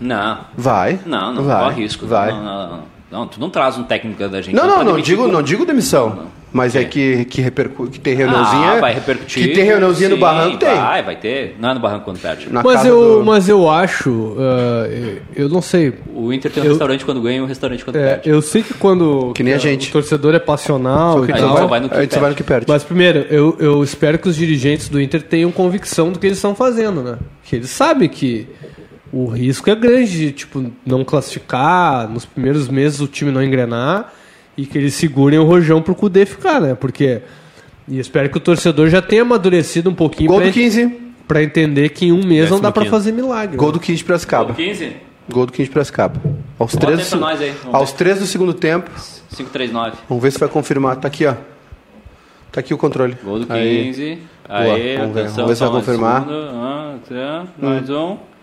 Não, Vai. não, não vai, corre risco. Vai. Não, não, não, não, tu não traz um técnico da gente. Não, não, não demitir digo, não digo demissão. Mas é que, que, repercu... que tem reuniãozinha. Ah, vai repercutir. Que tem reuniãozinha no Sim, Barranco, tem. Vai, vai ter. Não é no Barranco quando perde. Na Mas eu, do- mas eu acho, ah, eu não sei. O Inter tem um Eu- restaurante quando ganha e um restaurante quando É, perde. eu sei que quando Que nem a o gente. torcedor é passional que e a gente só vai no que a gente só vai no perde. que perde. Mas primeiro, eu, eu espero que os dirigentes do Inter tenham convicção do que eles estão fazendo, né? Que eles sabem que o risco é grande de tipo, não classificar, nos primeiros meses o time não engrenar e que eles segurem o rojão pro Cudê ficar, né? Porque. E espero que o torcedor já tenha amadurecido um pouquinho Gol pra, do 15. pra entender que em um mês não dá pra 15º. fazer milagre. Gol né? do 15 de Piracicaba. 15? Gol do 15 de Piracicaba. Aos Bota 3 aí pra nós aí, vamos aos ver. 3 do segundo tempo. 539. Vamos ver se vai confirmar. Tá aqui, ó. Tá aqui o controle. Gol do Aí. 15. Boa, Aí, vamos ver, vamos ver se vai confirmar. tá. Mais um.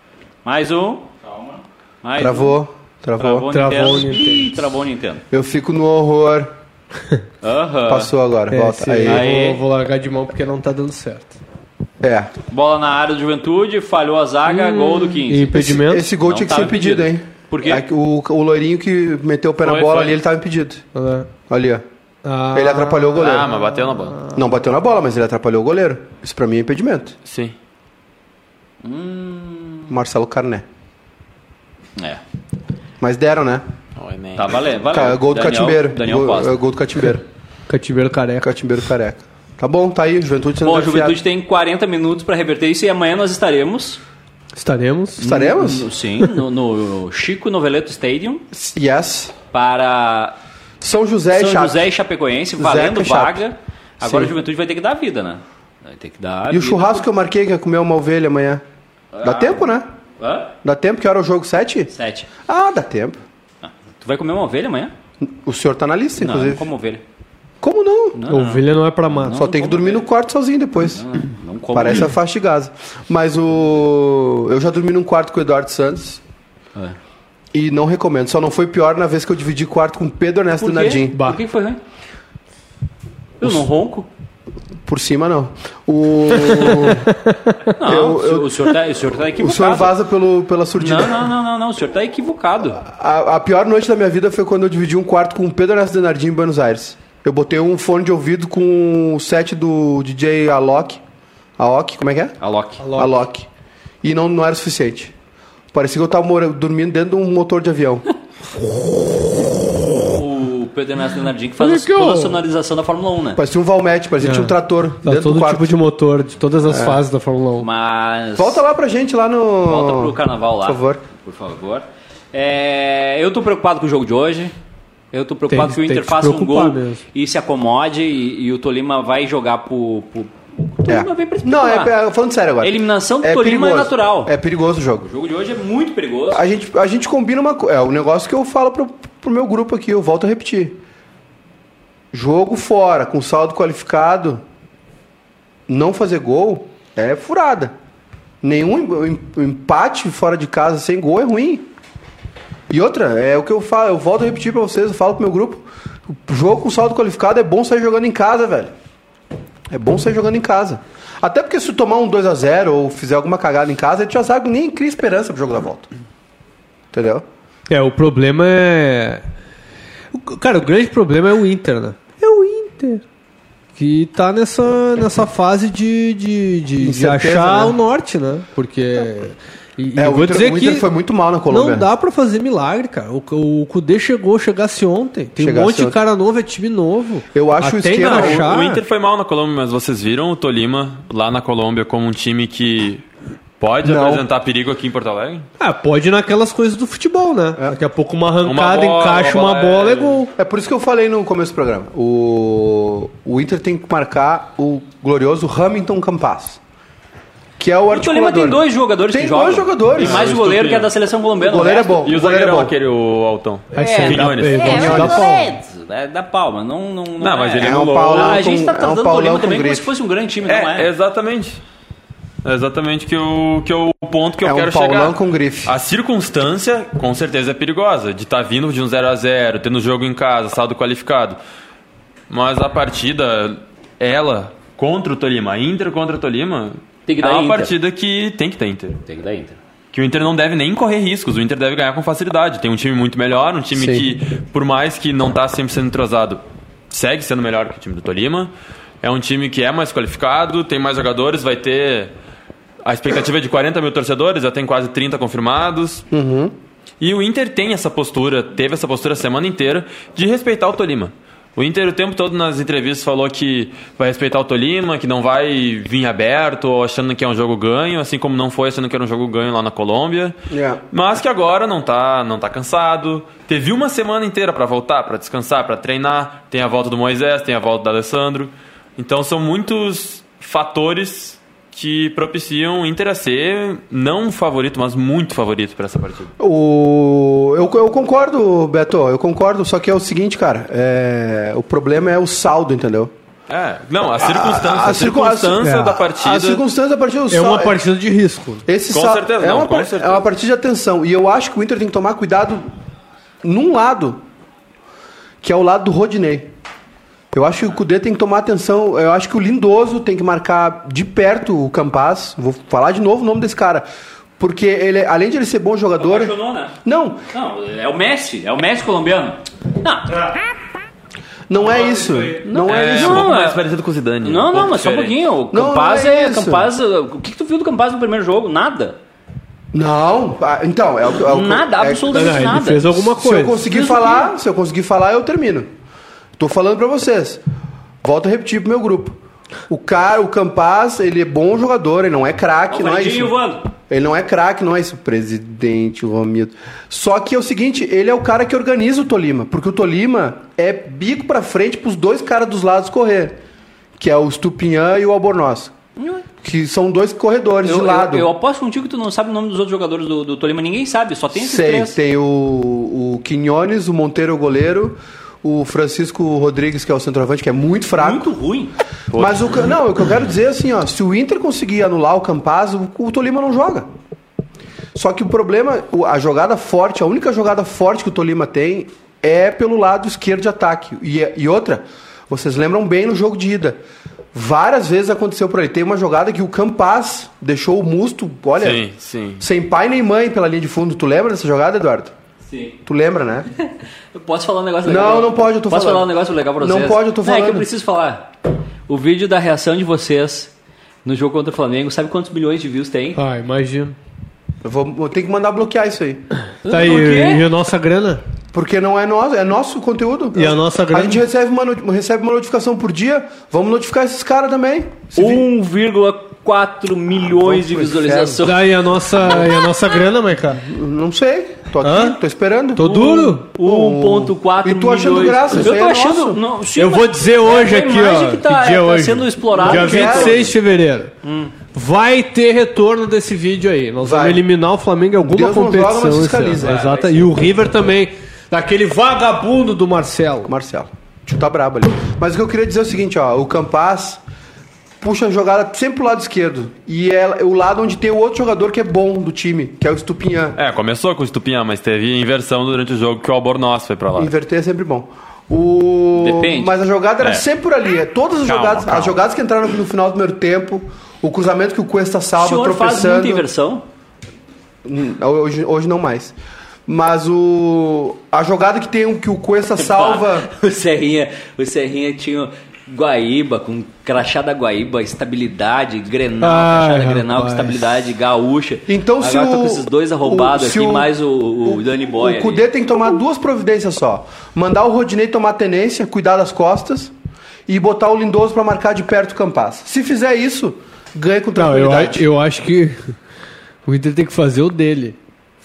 Mais um. Calma. Mais um. Travou. Travou. Travou, Travou o Nintendo. Nintendo. Ih, Travou o Nintendo. Eu fico no horror. Aham. Passou agora. É, Volta. esse Aí. aí eu Aí. vou, vou largar de mão porque não tá dando certo. É. Bola na área do Juventude, falhou a zaga, gol do 15. E impedimento? Esse gol Não tinha que ser impedido, impedido. hein? Por quê? É O, o loirinho que meteu o pé na Foi, bola foi. ali, ele tava impedido. Ah, Ali, ó. ah, Ele atrapalhou o goleiro. Ah, mas bateu na bola. Não bateu na bola, mas ele atrapalhou o goleiro. Isso pra mim é impedimento. Sim. Marcelo Carné. É. Mas deram, né? Nem. Tá valendo. Ca- valendo. Gol do Daniel- Catimbeiro. Daniel gol, Costa. é, gol do Catimbeiro. Cativeiro careca. Catimbeiro careca. Tá bom, tá aí. Juventude sendo Bom, a. Juventude tem 40 minutos pra reverter isso e amanhã nós estaremos. Estaremos. Estaremos? no- sim, no, no Chico Noveleto Stadium Yes. para São José São e Chape. José e Chapecoense, valendo vaga. Agora Sim. a Juventude vai ter que dar vida, né? Vai ter que dar E o vida. churrasco que eu marquei, que é comer uma ovelha amanhã. Dá tempo, né? Hã? Dá tempo? Que hora é o jogo? Sete? Sete. Ah, dá tempo. Tu vai comer uma ovelha amanhã? O senhor tá na lista, Não, inclusive. não como ovelha. Como não? Não, Ovelha não é pra mato. Só tem que dormir no quarto sozinho depois. não, não como. Parece a faixa de Gaza. Mas o. Eu já dormi num quarto com o Eduardo Santos. É. E não recomendo. Só não foi pior na vez que eu dividi quarto com o Pedro Ernesto Por? Nardim. Bah. Por que que foi ruim? Eu não ronco. Por cima, não. O, Não, Eu- o senhor- o senhor tá, o senhor tá o equivocado. senhor vaza pelo, pela surdina. Não, não, não, não, não, o senhor tá equivocado. A, a pior noite da minha vida foi quando eu dividi um quarto com o Pedro Ernesto Denardim em Buenos Aires. Eu botei um fone de ouvido com o set do DJ Alok. Aok, como é que é? Alok. Alok. E não, não era suficiente. Parecia que eu tava mora- dormindo dentro de um motor de avião. O Pedro Ernesto Leonardinho que faz a- sonorização da Fórmula 1, né? Parecia um Valmete, parecia que tinha um trator Dá dentro todo do quarto. tipo de motor, de todas as fases da Fórmula 1. Mas. Volta lá pra gente, lá no... Volta pro carnaval lá. Por favor. Por favor. É, eu tô preocupado com o jogo de hoje. Eu tô preocupado Tem- que o Inter que faça um gol mesmo. e se acomode e, e o Tolima vai jogar pro. pro... O É. Tolima vem pra Não, é, é, falando sério agora. A eliminação do é Tolima é perigoso. natural. É perigoso o jogo. O jogo de hoje é muito perigoso. A gente, a gente combina uma coisa. É o negócio que eu falo pro, pro meu grupo aqui, eu volto a repetir. Jogo fora, com saldo qualificado, não fazer gol é furada. Nenhum em- em- empate fora de casa sem gol é ruim. E outra, é o que eu falo, eu volto a repetir pra vocês, eu falo pro meu grupo. Jogo com saldo qualificado é bom sair jogando em casa, velho. É bom sair jogando em casa. Até porque se tomar um 2 a 0 ou fizer alguma cagada em casa, a gente já sabe nem cria esperança pro jogo da volta. Entendeu? É, o problema é. o- Cara, o grande problema é o Inter, né? É o Inter. Que tá nessa, nessa fase de, de, de, de Incerteza, achar né? o norte, né? Porque. E, e É, eu o vou Inter- dizer o Inter que foi muito mal na Colômbia. Não dá pra fazer milagre, cara. O, o Kudê chegou, chegasse ontem. Tem Chegasse um monte de ontem. cara novo, é time novo. Eu acho o Até esquema- encaixar- O Inter foi mal na Colômbia, mas vocês viram o Tolima lá na Colômbia como um time que pode Não. apresentar perigo aqui em Porto Alegre? Ah, pode ir naquelas coisas do futebol, né? Daqui a pouco uma arrancada, Uma bola, encaixa uma uma bola bola, é aérea. gol. É por isso que eu falei no começo do programa. O, o Inter tem que marcar o glorioso Hamilton Campas. Que é o O articulador. Tolima tem dois jogadores Tem que jogam. dois jogadores. Tem mais o goleiro que é da seleção colombiana. O goleiro é bom. E o O goleiro é zagueirão bom. aquele, o Altão? É, dar pau. é, é da palma, não, não, não, Não, mas é. ele É um. Paulão Ah, a gente tá é um tratando o Paulão Tolima também como se fosse um grande time, não É, é? exatamente. É exatamente que eu, que eu, o ponto que eu É um quero Paulão chegar. com grife. A circunstância, com certeza, é perigosa. De estar vindo de um 0 a 0 tendo jogo em casa, saldo qualificado. Mas a partida, ela, contra o Tolima, Inter contra o Tolima, Tem que é uma Inter. partida que tem que ter Inter. Tem que dar Inter. Que o Inter não deve nem correr riscos, o Inter deve ganhar com facilidade. Tem um time muito melhor, um time Sim. que, por mais que não está sempre sendo entrosado, segue sendo melhor que o time do Tolima. É um time que é mais qualificado, tem mais jogadores, vai ter. A expectativa é de 40 mil torcedores, já tem quase 30 confirmados. E o Inter tem essa postura, teve essa postura a semana inteira, de respeitar o Tolima. O Inter o tempo todo nas entrevistas falou que vai respeitar o Tolima, que não vai vir aberto ou achando que é um jogo ganho, assim como não foi achando que era um jogo ganho lá na Colômbia. Yeah. Mas que agora não tá, não tá cansado. Teve uma semana inteira para voltar, para descansar, para treinar. Tem a volta do Moisés, tem a volta do Alessandro. Então são muitos fatores que propiciam o Inter a ser não um favorito, mas muito favorito para essa partida. O, eu, eu concordo, Beto, eu concordo, só que é o seguinte, cara, é, o problema é o saldo, entendeu? É, não, a circunstância, a, circun- circunstância a- da partida. A circunstância da partida, o É uma partida de risco. Esse Com sal- certeza, é, não, uma, com certeza. é uma partida de atenção. E eu acho que o Inter tem que tomar cuidado num lado, que é o lado do Rodinei. Eu acho que o Cudê tem que tomar atenção. Eu acho que o Lindoso tem que marcar de perto o Campaz. Vou falar de novo o nome desse cara. Porque ele, além de ele ser bom jogador. Apaixonou, né? Não, Não, é o Messi, é o Messi colombiano. Não, não é isso. Não é, É, isso. Não, pouco é- mais parecido com o Zidane. não, um não, mas só um pouquinho. O Campaz não é é. isso. Campaz, o que, que tu viu do Campaz no primeiro jogo? Nada. Não, ah, então, é o. É o Nada, é- absolutamente Não, ele nada. fez alguma Se eu coisa. conseguir falar, se eu conseguir falar, eu termino. Tô falando pra vocês. Volto a repetir pro meu grupo. O cara, o Campaz, ele é bom jogador, ele não é craque, não é isso. voando. Ele não é craque, não é isso, presidente, o Romito. Só que é o seguinte, ele é o cara que organiza o Tolima, porque o Tolima é bico pra frente pros dois caras dos lados correr, que é o Stupinhan e o Albornoz, que são dois corredores Eu, de lado. eu, eu aposto contigo que tu não sabe o nome dos outros jogadores do, do Tolima. Ninguém sabe, só tem esses Sei, três. tem o, o Quinones, o Monteiro o goleiro, o Francisco Rodrigues, que é o centroavante, que é muito fraco. Muito ruim. Mas o não, o que eu quero dizer é assim, ó, se o Inter conseguir anular o Campaz, o, o Tolima não joga. Só que o problema, a jogada forte, a única jogada forte que o Tolima tem é pelo lado esquerdo de ataque. E, e outra, vocês lembram bem no jogo de ida. Várias vezes aconteceu por aí. Tem uma jogada que o Campaz deixou o Musto, olha, Sim, sim. sem pai nem mãe pela linha de fundo. Tu lembra dessa jogada, Eduardo? Sim. Tu lembra, né? Eu posso falar um negócio Não, legal? não pode, eu tô posso falando. falar um negócio legal pra Não vocês? pode, eu tô É que falando. eu preciso falar. O vídeo da reação de vocês no jogo contra o Flamengo, sabe quantos milhões de views tem? Ah, imagino. Eu vou, vou ter que mandar bloquear isso aí. Tá aí, quê? e a nossa grana? Porque não é nosso, é nosso conteúdo. E a nossa grana? A gente recebe uma, recebe uma notificação por dia. Vamos notificar esses caras também. Se vi- 1,4 milhões de Vamos pro visualizações. Tá aí a nossa, e a nossa grana, Maica? Não sei. Tô aqui, Hã? tô esperando. Tô duro? 1,4 E tu milhões. achando graça, isso Eu tô é achando. Não, sim, Eu vou dizer hoje é a aqui, ó. Que tá, que dia tá hoje? sendo explorado. Dia quero. 26 de fevereiro. Vai ter retorno desse vídeo aí. Nós Vai. vamos eliminar o Flamengo em alguma Deus joga, competição. mas esse fiscaliza. ano. Vai, Exato. E o River também. Daquele vagabundo do Marcelo. Marcelo. Tu tá brabo ali. Mas o que eu queria dizer é o seguinte, ó. O Campas puxa a jogada sempre pro lado esquerdo. E é o lado onde tem o outro jogador que é bom do time, que é o Estupinhã. É, começou com o Estupinhã, mas teve inversão durante o jogo que o Albornoz foi pra lá. Inverter é sempre bom. O... Depende. Mas a jogada era É. sempre por ali. É Todas as Calma, jogadas, calma. as jogadas que entraram no final do primeiro tempo, o cruzamento que o Cuesta O salva, senhor faz tropeçando. muita inversão? Hum, Hoje, hoje não mais. Mas o a jogada que tem o que o Cuesta salva. O Serrinha, o Serrinha tinha Guaíba, com crachá da Guaíba, estabilidade, Grenal, Ai, crachá da Grenal, com rapaz. estabilidade, gaúcha. Então, Agora se tô o- com esses dois arrombados o- aqui, o- mais o, o, Dani Boy. O ali. Cudê tem que tomar duas providências só: mandar o Rodinei tomar tenência, cuidar das costas e botar o Lindoso pra marcar de perto o Campas. Se fizer isso, ganha com Não, eu, tranquilidade. eu acho que o Inter tem que fazer o dele.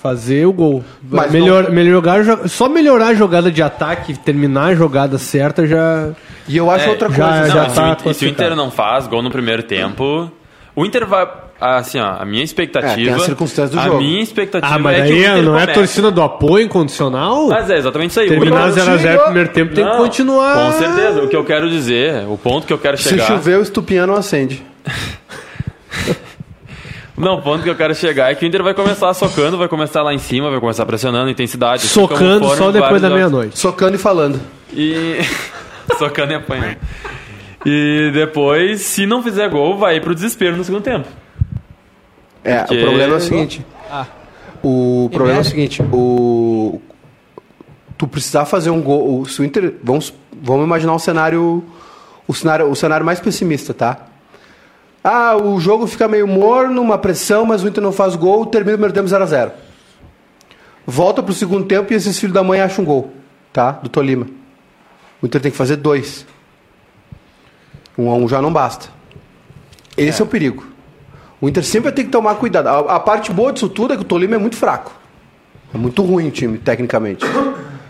Fazer o gol. Mas Melhor, melhorar, jo- só melhorar a jogada de ataque, terminar a jogada certa já. E eu acho É, outra já- coisa. Não, já e se, tá o Inter- se o. Inter não faz gol no primeiro tempo, o Inter vai. Assim, ó, a minha expectativa. É, tem as circunstâncias do a jogo. minha expectativa Ah, mas é que o aí Inter não é a comece. torcida do apoio incondicional? Mas é exatamente isso aí. O Terminar Inter- 0x0 no primeiro tempo tem que Não, continuar. Com certeza. O que eu quero dizer, o ponto que eu quero Se chegar. chover, o Estupiã não acende. Não, o ponto que eu quero chegar é que o Inter vai começar socando, vai começar lá em cima, vai começar pressionando, intensidade. assim como Socando foram só depois vários da jogos. meia-noite. Socando e falando. E. socando e apanhando. E depois, se não fizer gol, vai pro desespero no segundo tempo. É, Porque- o problema é o seguinte. O problema é o seguinte, o tu precisar fazer um gol, o- se o Inter, vamos, vamos imaginar um cenário o cenário o cenário mais pessimista, tá? Ah, o jogo fica meio morno, uma pressão, mas o Inter não faz gol, termina o primeiro tempo 0 a 0. Volta pro segundo tempo e esses filhos da mãe acham um gol, tá? Do Tolima. O Inter tem que fazer dois. Um a um já não basta. Esse é, o perigo. O Inter sempre ter que tomar cuidado. A, a parte boa disso tudo é que o Tolima é muito fraco. É muito ruim o time, tecnicamente.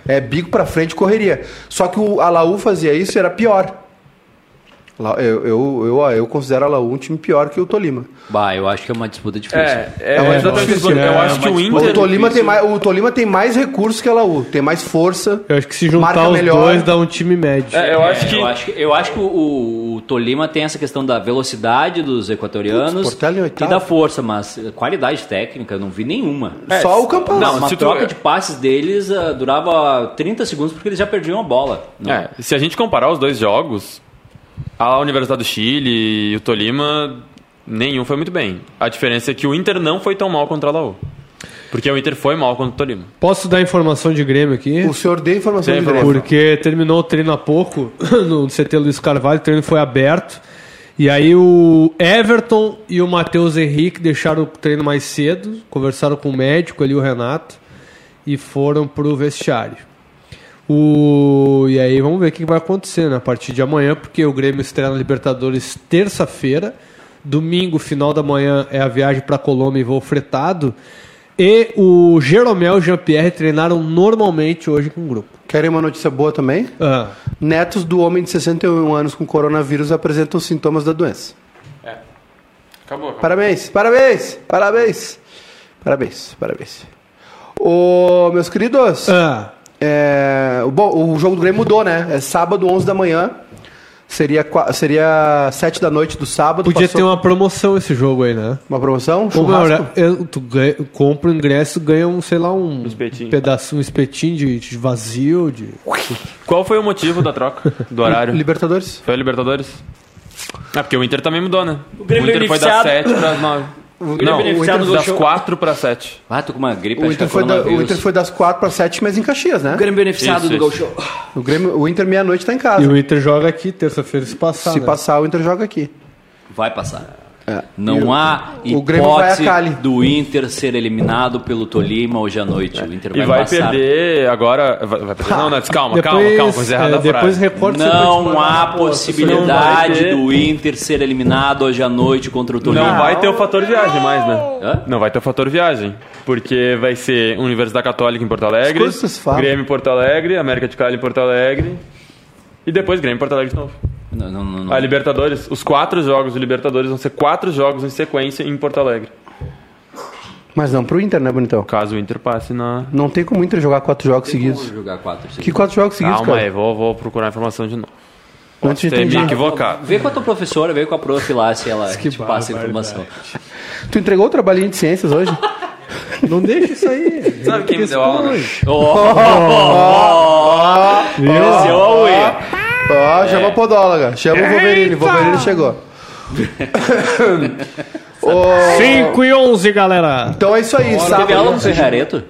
É bico pra frente correria. Só que o Alaú fazia isso e era pior. Eu, eu, eu, eu considero o Alaú um time pior que o Tolima. Bah, eu acho que é uma disputa difícil. É, é, É uma exatamente isso. difícil, Eu é acho que o Inter. O Tolima, tem mais, o Tolima tem mais recursos que o Alaú. Tem mais força. Eu acho que se juntar os melhor. dois dá um time médio. É, eu É, acho que. eu acho que, eu acho que o, o Tolima tem essa questão da velocidade dos equatorianos Putz, em e da força, mas qualidade técnica eu não vi nenhuma. Só o Campaz. Não, Uma se tu- troca de passes deles ah, durava 30 segundos porque eles já perdiam a bola. Não- É, se a gente comparar os dois jogos, a Universidade do Chile e o Tolima, nenhum foi muito bem. A diferença é que o Inter não foi tão mal contra a Laú. Porque o Inter foi mal contra o Tolima. Posso dar informação de Grêmio aqui? O senhor deu informação Tem de Grêmio. Porque terminou o treino há pouco no CT Luiz Carvalho, o treino foi aberto. E aí o Everton e o Matheus Henrique deixaram o treino mais cedo, conversaram com o médico ali, o Renato, e foram pro vestiário. O... E aí vamos ver o que vai acontecer né, a partir de amanhã, porque o Grêmio estreia na Libertadores terça-feira. Domingo, final da manhã, é a viagem para Colômbia e voo fretado. E o Jeromel e o Jean-Pierre treinaram normalmente hoje com o grupo. Querem uma notícia boa também? Ah, Netos do homem de 61 anos com coronavírus apresentam sintomas da doença. Acabou, acabou. Parabéns, parabéns, parabéns. Parabéns, parabéns. Ô, meus queridos, ah, é, o, bom, o jogo do Grêmio mudou, né? É sábado, 11 da manhã. Seria, seria 7 da noite do sábado. podia passou- ter uma promoção esse jogo aí, né? uma promoção? Como Churrasco? é, eu- tu ganha, compra o ingresso, ganha um, sei lá, um, espetinho. pedaço, um espetinho de, de vazio, de... Qual foi o motivo da troca do horário? Libertadores? Foi a Libertadores? É porque o Inter também mudou, né? O, Grêmio Inter foi das beneficiado. 7 pras 9. Grêmio Não, o beneficiado Inter das show. 4 para 7. Ah, tô com uma gripe, O Inter, é foi da- o. Inter foi das 4 para 7, mas em Caxias, né? O Grêmio beneficiado Isso, do isso. Gol Show. O, Grêmio, o Inter meia-noite tá em casa. E o Inter joga aqui terça-feira se passar. Se né? passar, o Inter joga aqui. Vai passar. É. Não E o- há vai hipótese Cali. do Inter ser eliminado pelo Tolima hoje à noite. O Inter E vai, vai passar. perder agora. Vai, vai perder. Não, não, calma, calma, Depois, calma. Coisa errada é, depois recorte Não há. Não vai possibilidade ter. do Inter ser eliminado hoje à noite contra o Tolima. Não vai ter o fator viagem mais, né? Hã? Não vai ter o fator viagem. Porque vai ser Universidade Católica em Porto Alegre. Grêmio em Porto Alegre, América de Cali em Porto Alegre. E depois Grêmio em Porto Alegre de novo. Não, não, não. A Libertadores, os quatro jogos do Libertadores vão ser quatro jogos em sequência em Porto Alegre. Mas não pro Inter, né, bonitão? Caso o Inter passe na. Não tem como o Inter jogar quatro jogos seguidos. Jogar quatro. Que quatro jogos seguidos, Calma cara? aí, vou, vou procurar a informação de novo. Posso te ter entendi. me equivocado. Vê com a tua professora, vê com a prof lá se ela te passa a informação. Tu entregou o trabalhinho de ciências hoje? Não deixa isso aí. Sabe quem me deu aula? né? Esse é o Aue. Ó, chama a podóloga. Chama o Wolverine. O Wolverine chegou. Ô, 5 e 11, galera. então é isso aí, Teve sábado. aula no Ferrareto?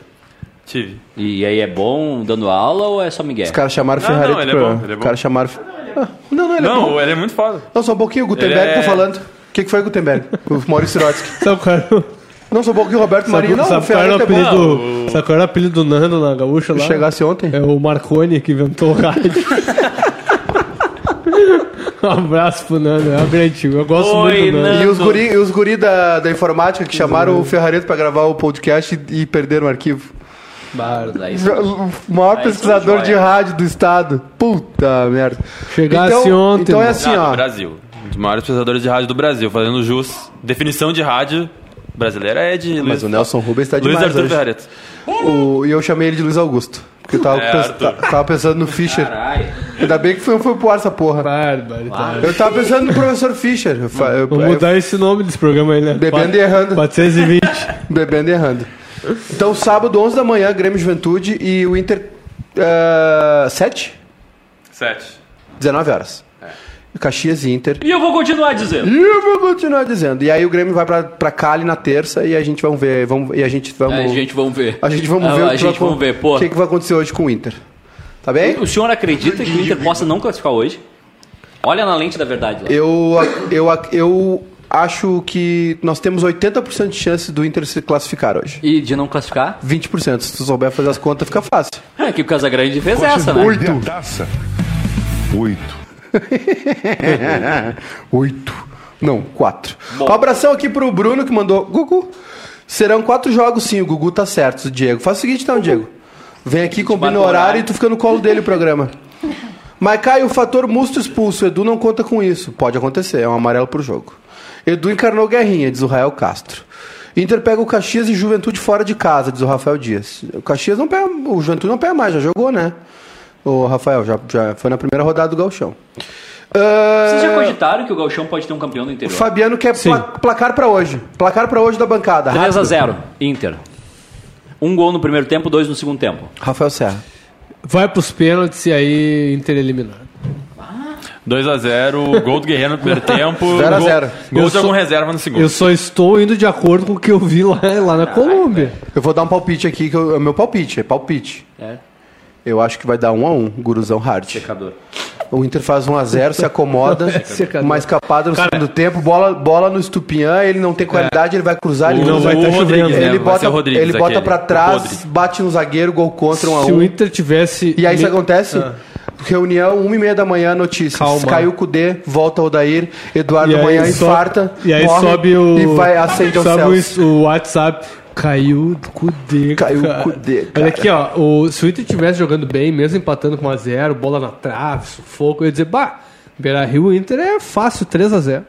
Tive. E aí é bom dando aula ou é só Miguel? Os caras chamaram o Não, Ferrari não, ele é bom, ele é Os bom. caras chamaram. Ah, não, não, ele é bom. Não, ele é muito foda. Não, só um pouquinho. O Gutenberg Ele é- tá falando. O que, que foi o Gutenberg? O Maurício Sirotsky. Sabe qual o- Não, só um pouquinho o Roberto Marinho. Não, o sabe qual era o Ferrari é bom. apelido, sabe qual era o apelido do Nando na gaúcha lá? Se chegasse ontem. É o Marconi que inventou o rádio. um abraço pro Nando, é um grande Eu gosto Oi, muito do Nando. Nando. E os guri, e os guri da, da informática que chamaram o Ferrareto pra gravar o podcast e, e perderam o arquivo. Daí- O maior Aí pesquisador são de joia. rádio do estado. Puta merda. Chegasse então, ontem, Então é mano. assim, Ah, do ó. Brasil. Um dos maiores pesquisadores de rádio do Brasil, fazendo jus. Definição de rádio brasileira é de Mas Luiz, o Nelson Rubens tá Luiz demais Arthur hoje. O- E eu chamei ele de Luiz Augusto. Porque eu tava, É, pens- tava pensando no Fischer. Caralho. Ainda bem que foi, foi pro ar essa porra. Barbaridade. Eu tava pensando no professor Fischer. Eu, eu- Vamos eu- mudar esse nome desse programa aí, né? Bebendo e errando. 420. Bebendo e errando. Então, sábado, 11 da manhã, Grêmio Juventude e o Inter. Uh, 7? Sete. 19 horas. Caxias e Inter. E eu vou continuar dizendo. E eu vou continuar dizendo. E aí o Grêmio vai pra, pra Cali na terça e a gente vamos ver. Vamos, e a gente vamos. A gente vamos ver. a gente vamos Ah, ver A o que gente vai, vamos ver, pô. o que, que vai acontecer hoje com o Inter. Tá bem? O senhor acredita que o Inter possa não classificar hoje? Olha na lente da verdade lá. Eu, eu, eu acho que nós temos 80% de chance do Inter se classificar hoje. E de não classificar? 20%. Se tu souber fazer as contas, fica fácil. É que o Casagrande fez essa, né? Oito. Taça. Oito. Oito. Não, quatro. Um abração aqui pro Bruno que mandou. Gugu. Serão quatro jogos sim, o Gugu tá certo, Diego. Faz o seguinte então, Diego. Vem aqui, combina o horário e tu fica no colo dele o programa. Mas Caio, o fator Musto expulso. Edu não conta com isso. Pode acontecer, é um amarelo pro jogo. Edu encarnou guerrinha, diz o Rael Castro. Inter pega o Caxias e Juventude fora de casa, diz o Rafael Dias. O Caxias não pega. O Juventude não pega mais, já jogou, né? O Rafael, já, já foi na primeira rodada do Galchão. Vocês já cogitaram que o Galchão pode ter um campeão do interior? Fabiano quer pla- placar pra hoje. Placar pra hoje da bancada. 3 a rápido. 0 Inter. Um gol no primeiro tempo, dois no segundo tempo. Rafael Serra. Vai pros pênaltis e aí Inter eliminado. 2x0, gol do Guerreiro no primeiro tempo. Zero a gol- zero. Gol de sou- algum reserva no segundo. Eu só estou indo de acordo com o que eu vi lá, lá na Colômbia. Eu vou dar um palpite aqui, que é o meu palpite, é palpite. É. Eu acho que vai dar um a um, guruzão hard. Secador. O Inter faz 1 a 0 se acomoda, uma escapada no segundo tempo, bola, bola no Estupinhã, ele não tem qualidade, ele vai cruzar, ele não não vai o tá chovendo. né? Ele bota, ele bota pra trás, bate no zagueiro, gol contra 1 a Se 1 o Inter tivesse. E aí isso acontece? Reunião, 1 e meia da manhã, notícias. Calma. Caiu o Cudê, volta o Odair, Eduardo E aí amanhã so- infarta, E aí morre sobe o. e vai acende ao sobe céu. o, o WhatsApp. Caiu o Cudê. Caiu o cara. Cudê, cara. Olha aqui, ó. O, se o Inter estivesse jogando bem, mesmo empatando com 1x0, bola na trave, sufoco, eu ia dizer, bah, Beira Rio, o Inter é fácil, 3x0.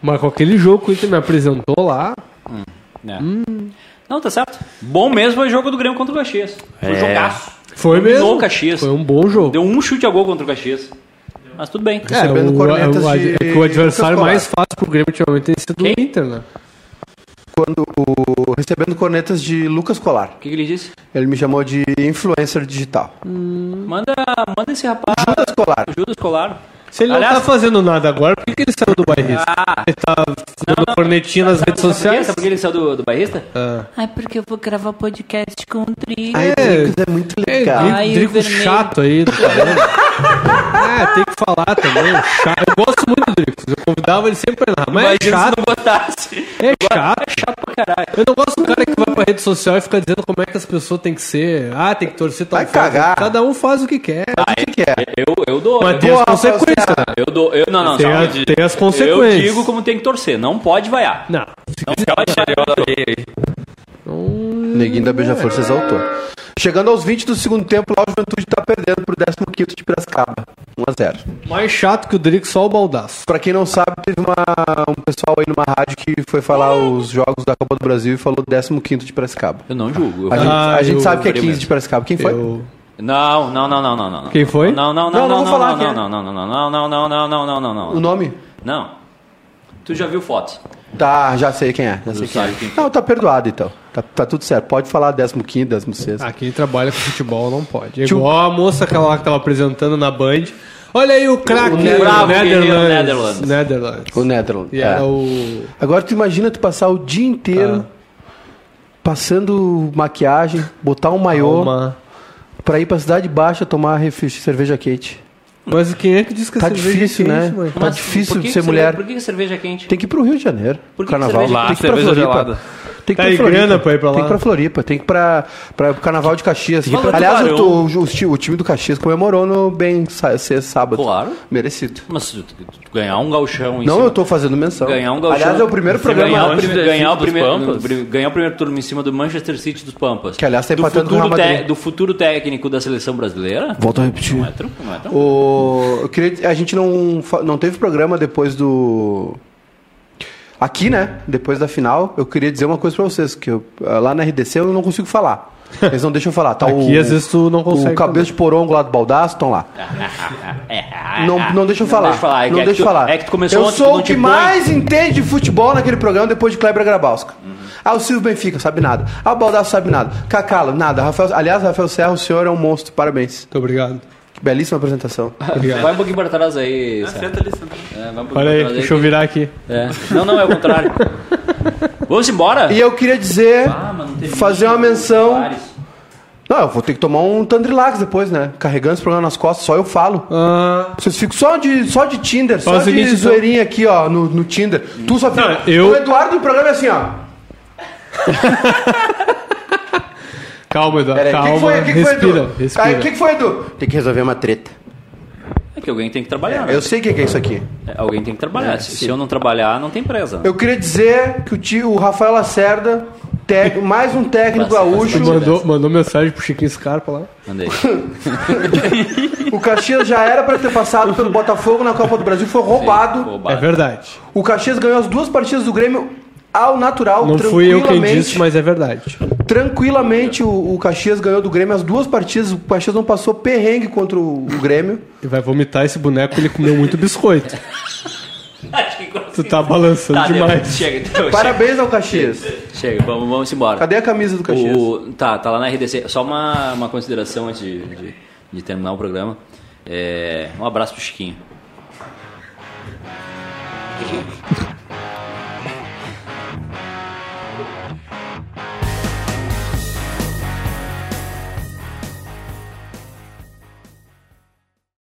Mas com aquele jogo que o Inter me apresentou lá, É. Não, tá certo. Bom mesmo foi o jogo do Grêmio contra o Caxias. Foi É. jogaço. foi Dominou mesmo. o Caxias. Foi um bom jogo. Deu um chute a gol contra o Caxias. Mas tudo bem. É, recebendo o, o, o, de é que o adversário mais fácil pro Grêmio ultimamente tem sido Quem? o Inter, né? Quando o, recebendo cornetas de Lucas Colar. O que, que ele disse? Ele me chamou de influencer digital. Manda, manda esse rapaz, Lucas Colar. Judas Colar. Se ele Aliás- não tá fazendo nada agora, por que, que ele saiu do bairrista? Ah, Ele tá dando cornetinha nas redes sociais? Sabe por que ele saiu do, do bairrista? Ah. Ai, porque eu vou gravar podcast com o Tri. Ai, Dricos é muito É, legal. Drico, Ai, Drico vermelho. chato aí do caramba. é, tem que falar também. Chato. Eu gosto muito do Drico. Eu convidava ele sempre pra ir lá. Mas é Imagina se chato. não botasse. É chato. É chato pra caralho. Eu não gosto do cara que vai pra rede social e fica dizendo como é que as pessoas têm que ser. Ah, tem que torcer tal Vai forma. cagar. Cada um faz o que quer. O que, que é? Eu, eu dou. Mas tem as consequências. Eu dou. Eu, não, não, Tem, só- a- tem as consequências. Eu digo como tem que torcer. Não pode vaiar. Não. Não pode vaiar. Neguinho da Beija-Flor se exaltou. Chegando aos 20 do segundo tempo, lá o Juventude tá perdendo pro 15 de Piracicaba. 1x0. Mais chato que o Drico, só o baldaço. Pra quem não sabe, teve uma- um pessoal aí numa rádio que foi falar os jogos da Copa do Brasil e falou 15 de Piracicaba. Eu não julgo. Eu A gente, Ah, a gente sabe que é eu 15 de Piracicaba. Quem foi? Eu... Não, não, não, não, não, não. Quem foi? Não, não, Não, não, não não, não, é. não, não, não, não, não, não, não, não, não, não, não, O nome? Não. Tu já viu fotos? Tá, já sei quem é. Já sei quem é. quem Não, tá perdoado então. Tá, tá tudo certo. Pode falar 15, 16. Ah, quem trabalha com futebol não pode. É Tio- igual a moça aquela lá que tava apresentando na Band. Olha aí o craque O do bravo Netherlands. Netherlands. Netherlands. O Netherlands. E é. era o. Agora tu imagina tu passar o dia inteiro passando maquiagem, botar um maiô Uma... pra ir pra Cidade Baixa tomar refri- cerveja quente. Mas quem é que diz que Tá a cerveja difícil, é né? quente, mãe? Tá difícil que ser que mulher. cerveja- Por que que cerveja é quente? Tem que ir pro Rio de Janeiro. Por que que carnaval. cerveja- Lá, tem que ir pra cerveja Floripa. gelada. Tem que Tá ir pra Floripa. grana pra ir pra lá? Tem que ir pra Floripa. Tem que ir pra, pra Carnaval de Caxias. Do Aliás, o, o, o ti- o time do Caxias comemorou no bem ser sábado. Claro. Merecido. Mas tu- tu- tu ganhar um galchão em Não, cima- eu tô fazendo menção. Ganhar um galchão. Aliás, é o primeiro programa. Ganhar, o Manchester prime- ganhar, o primeiro, ganhar o primeiro turno em cima do Manchester City dos Pampas. Que, aliás, tá do empatando com o futuro, do futuro técnico da seleção brasileira. Volto a repetir. Não é tão, não é tão. O, eu queria, a gente não, não teve programa depois do. Aqui, né? Depois da final, eu queria dizer uma coisa pra vocês: que eu, ah, lá na RDC eu não consigo falar. Eles não deixam eu falar. Tá Aqui, o, às vezes, tu não consegue O cabeça de porongo lá do baldaço estão lá. Não, não deixa eu falar. deixa eu falar, é não que deixa eu tu- falar. é que tu começou eu ontem, sou não o que põe. mais entende de futebol naquele programa depois de Kleber Grabowska. Ah, o Silvio Benfica, sabe nada. Ah, o Baldaço sabe nada. Cacalo, nada. Rafael, aliás, Rafael Serra, o senhor é um monstro. Parabéns. Muito obrigado. Que belíssima apresentação. Vai um pouquinho para trás aí. Sérgio. Senta ali, senta ali. É, vai um Olha aí, trás deixa eu virar aqui. É. Não, não, é o contrário. Vamos embora? E eu queria dizer, Ah, fazer uma menção. Não, eu vou ter que tomar um Tandrilax depois, né? Carregando esse programa nas costas, só eu falo. Ah, Vocês ficam só de, só de Tinder, só Faz de seguinte, então. zoeirinha aqui, ó, no, no Tinder. Tu só fica. Não, eu- O Eduardo no programa é assim, ó. calma, que, calma. que foi? Que, que foi, respira, Edu? respira. O que, que foi, Edu? Tem que resolver uma treta. É que alguém tem que trabalhar. né? Eu sei o que, que é isso aqui. É, Alguém tem que trabalhar. se, se eu não trabalhar, não tem presa. Eu queria dizer que o, tio, o Rafael Lacerda, tec- mais um técnico Passa- gaúcho. Mandou, mandou mensagem pro Chiquinho Scarpa lá. Mandei. O Caxias já era pra ter passado pelo Botafogo na Copa do Brasil, foi roubado. Roubado. É verdade. O Caxias ganhou as duas partidas do Grêmio ao natural, Não fui eu quem tranquilamente. disse, mas é verdade. Tranquilamente o, o Caxias ganhou do Grêmio as duas partidas. O Caxias não passou perrengue contra o, o Grêmio. E vai vomitar esse boneco, ele comeu muito biscoito. Tu tá balançando Tá, deu. demais. Chega, então. Parabéns ao Caxias. Chega, chega. Vamos, vamos embora. Cadê a camisa do Caxias? O, tá, tá lá na RDC. Só uma, uma consideração antes de, de, de terminar o programa. É, um abraço pro Chiquinho.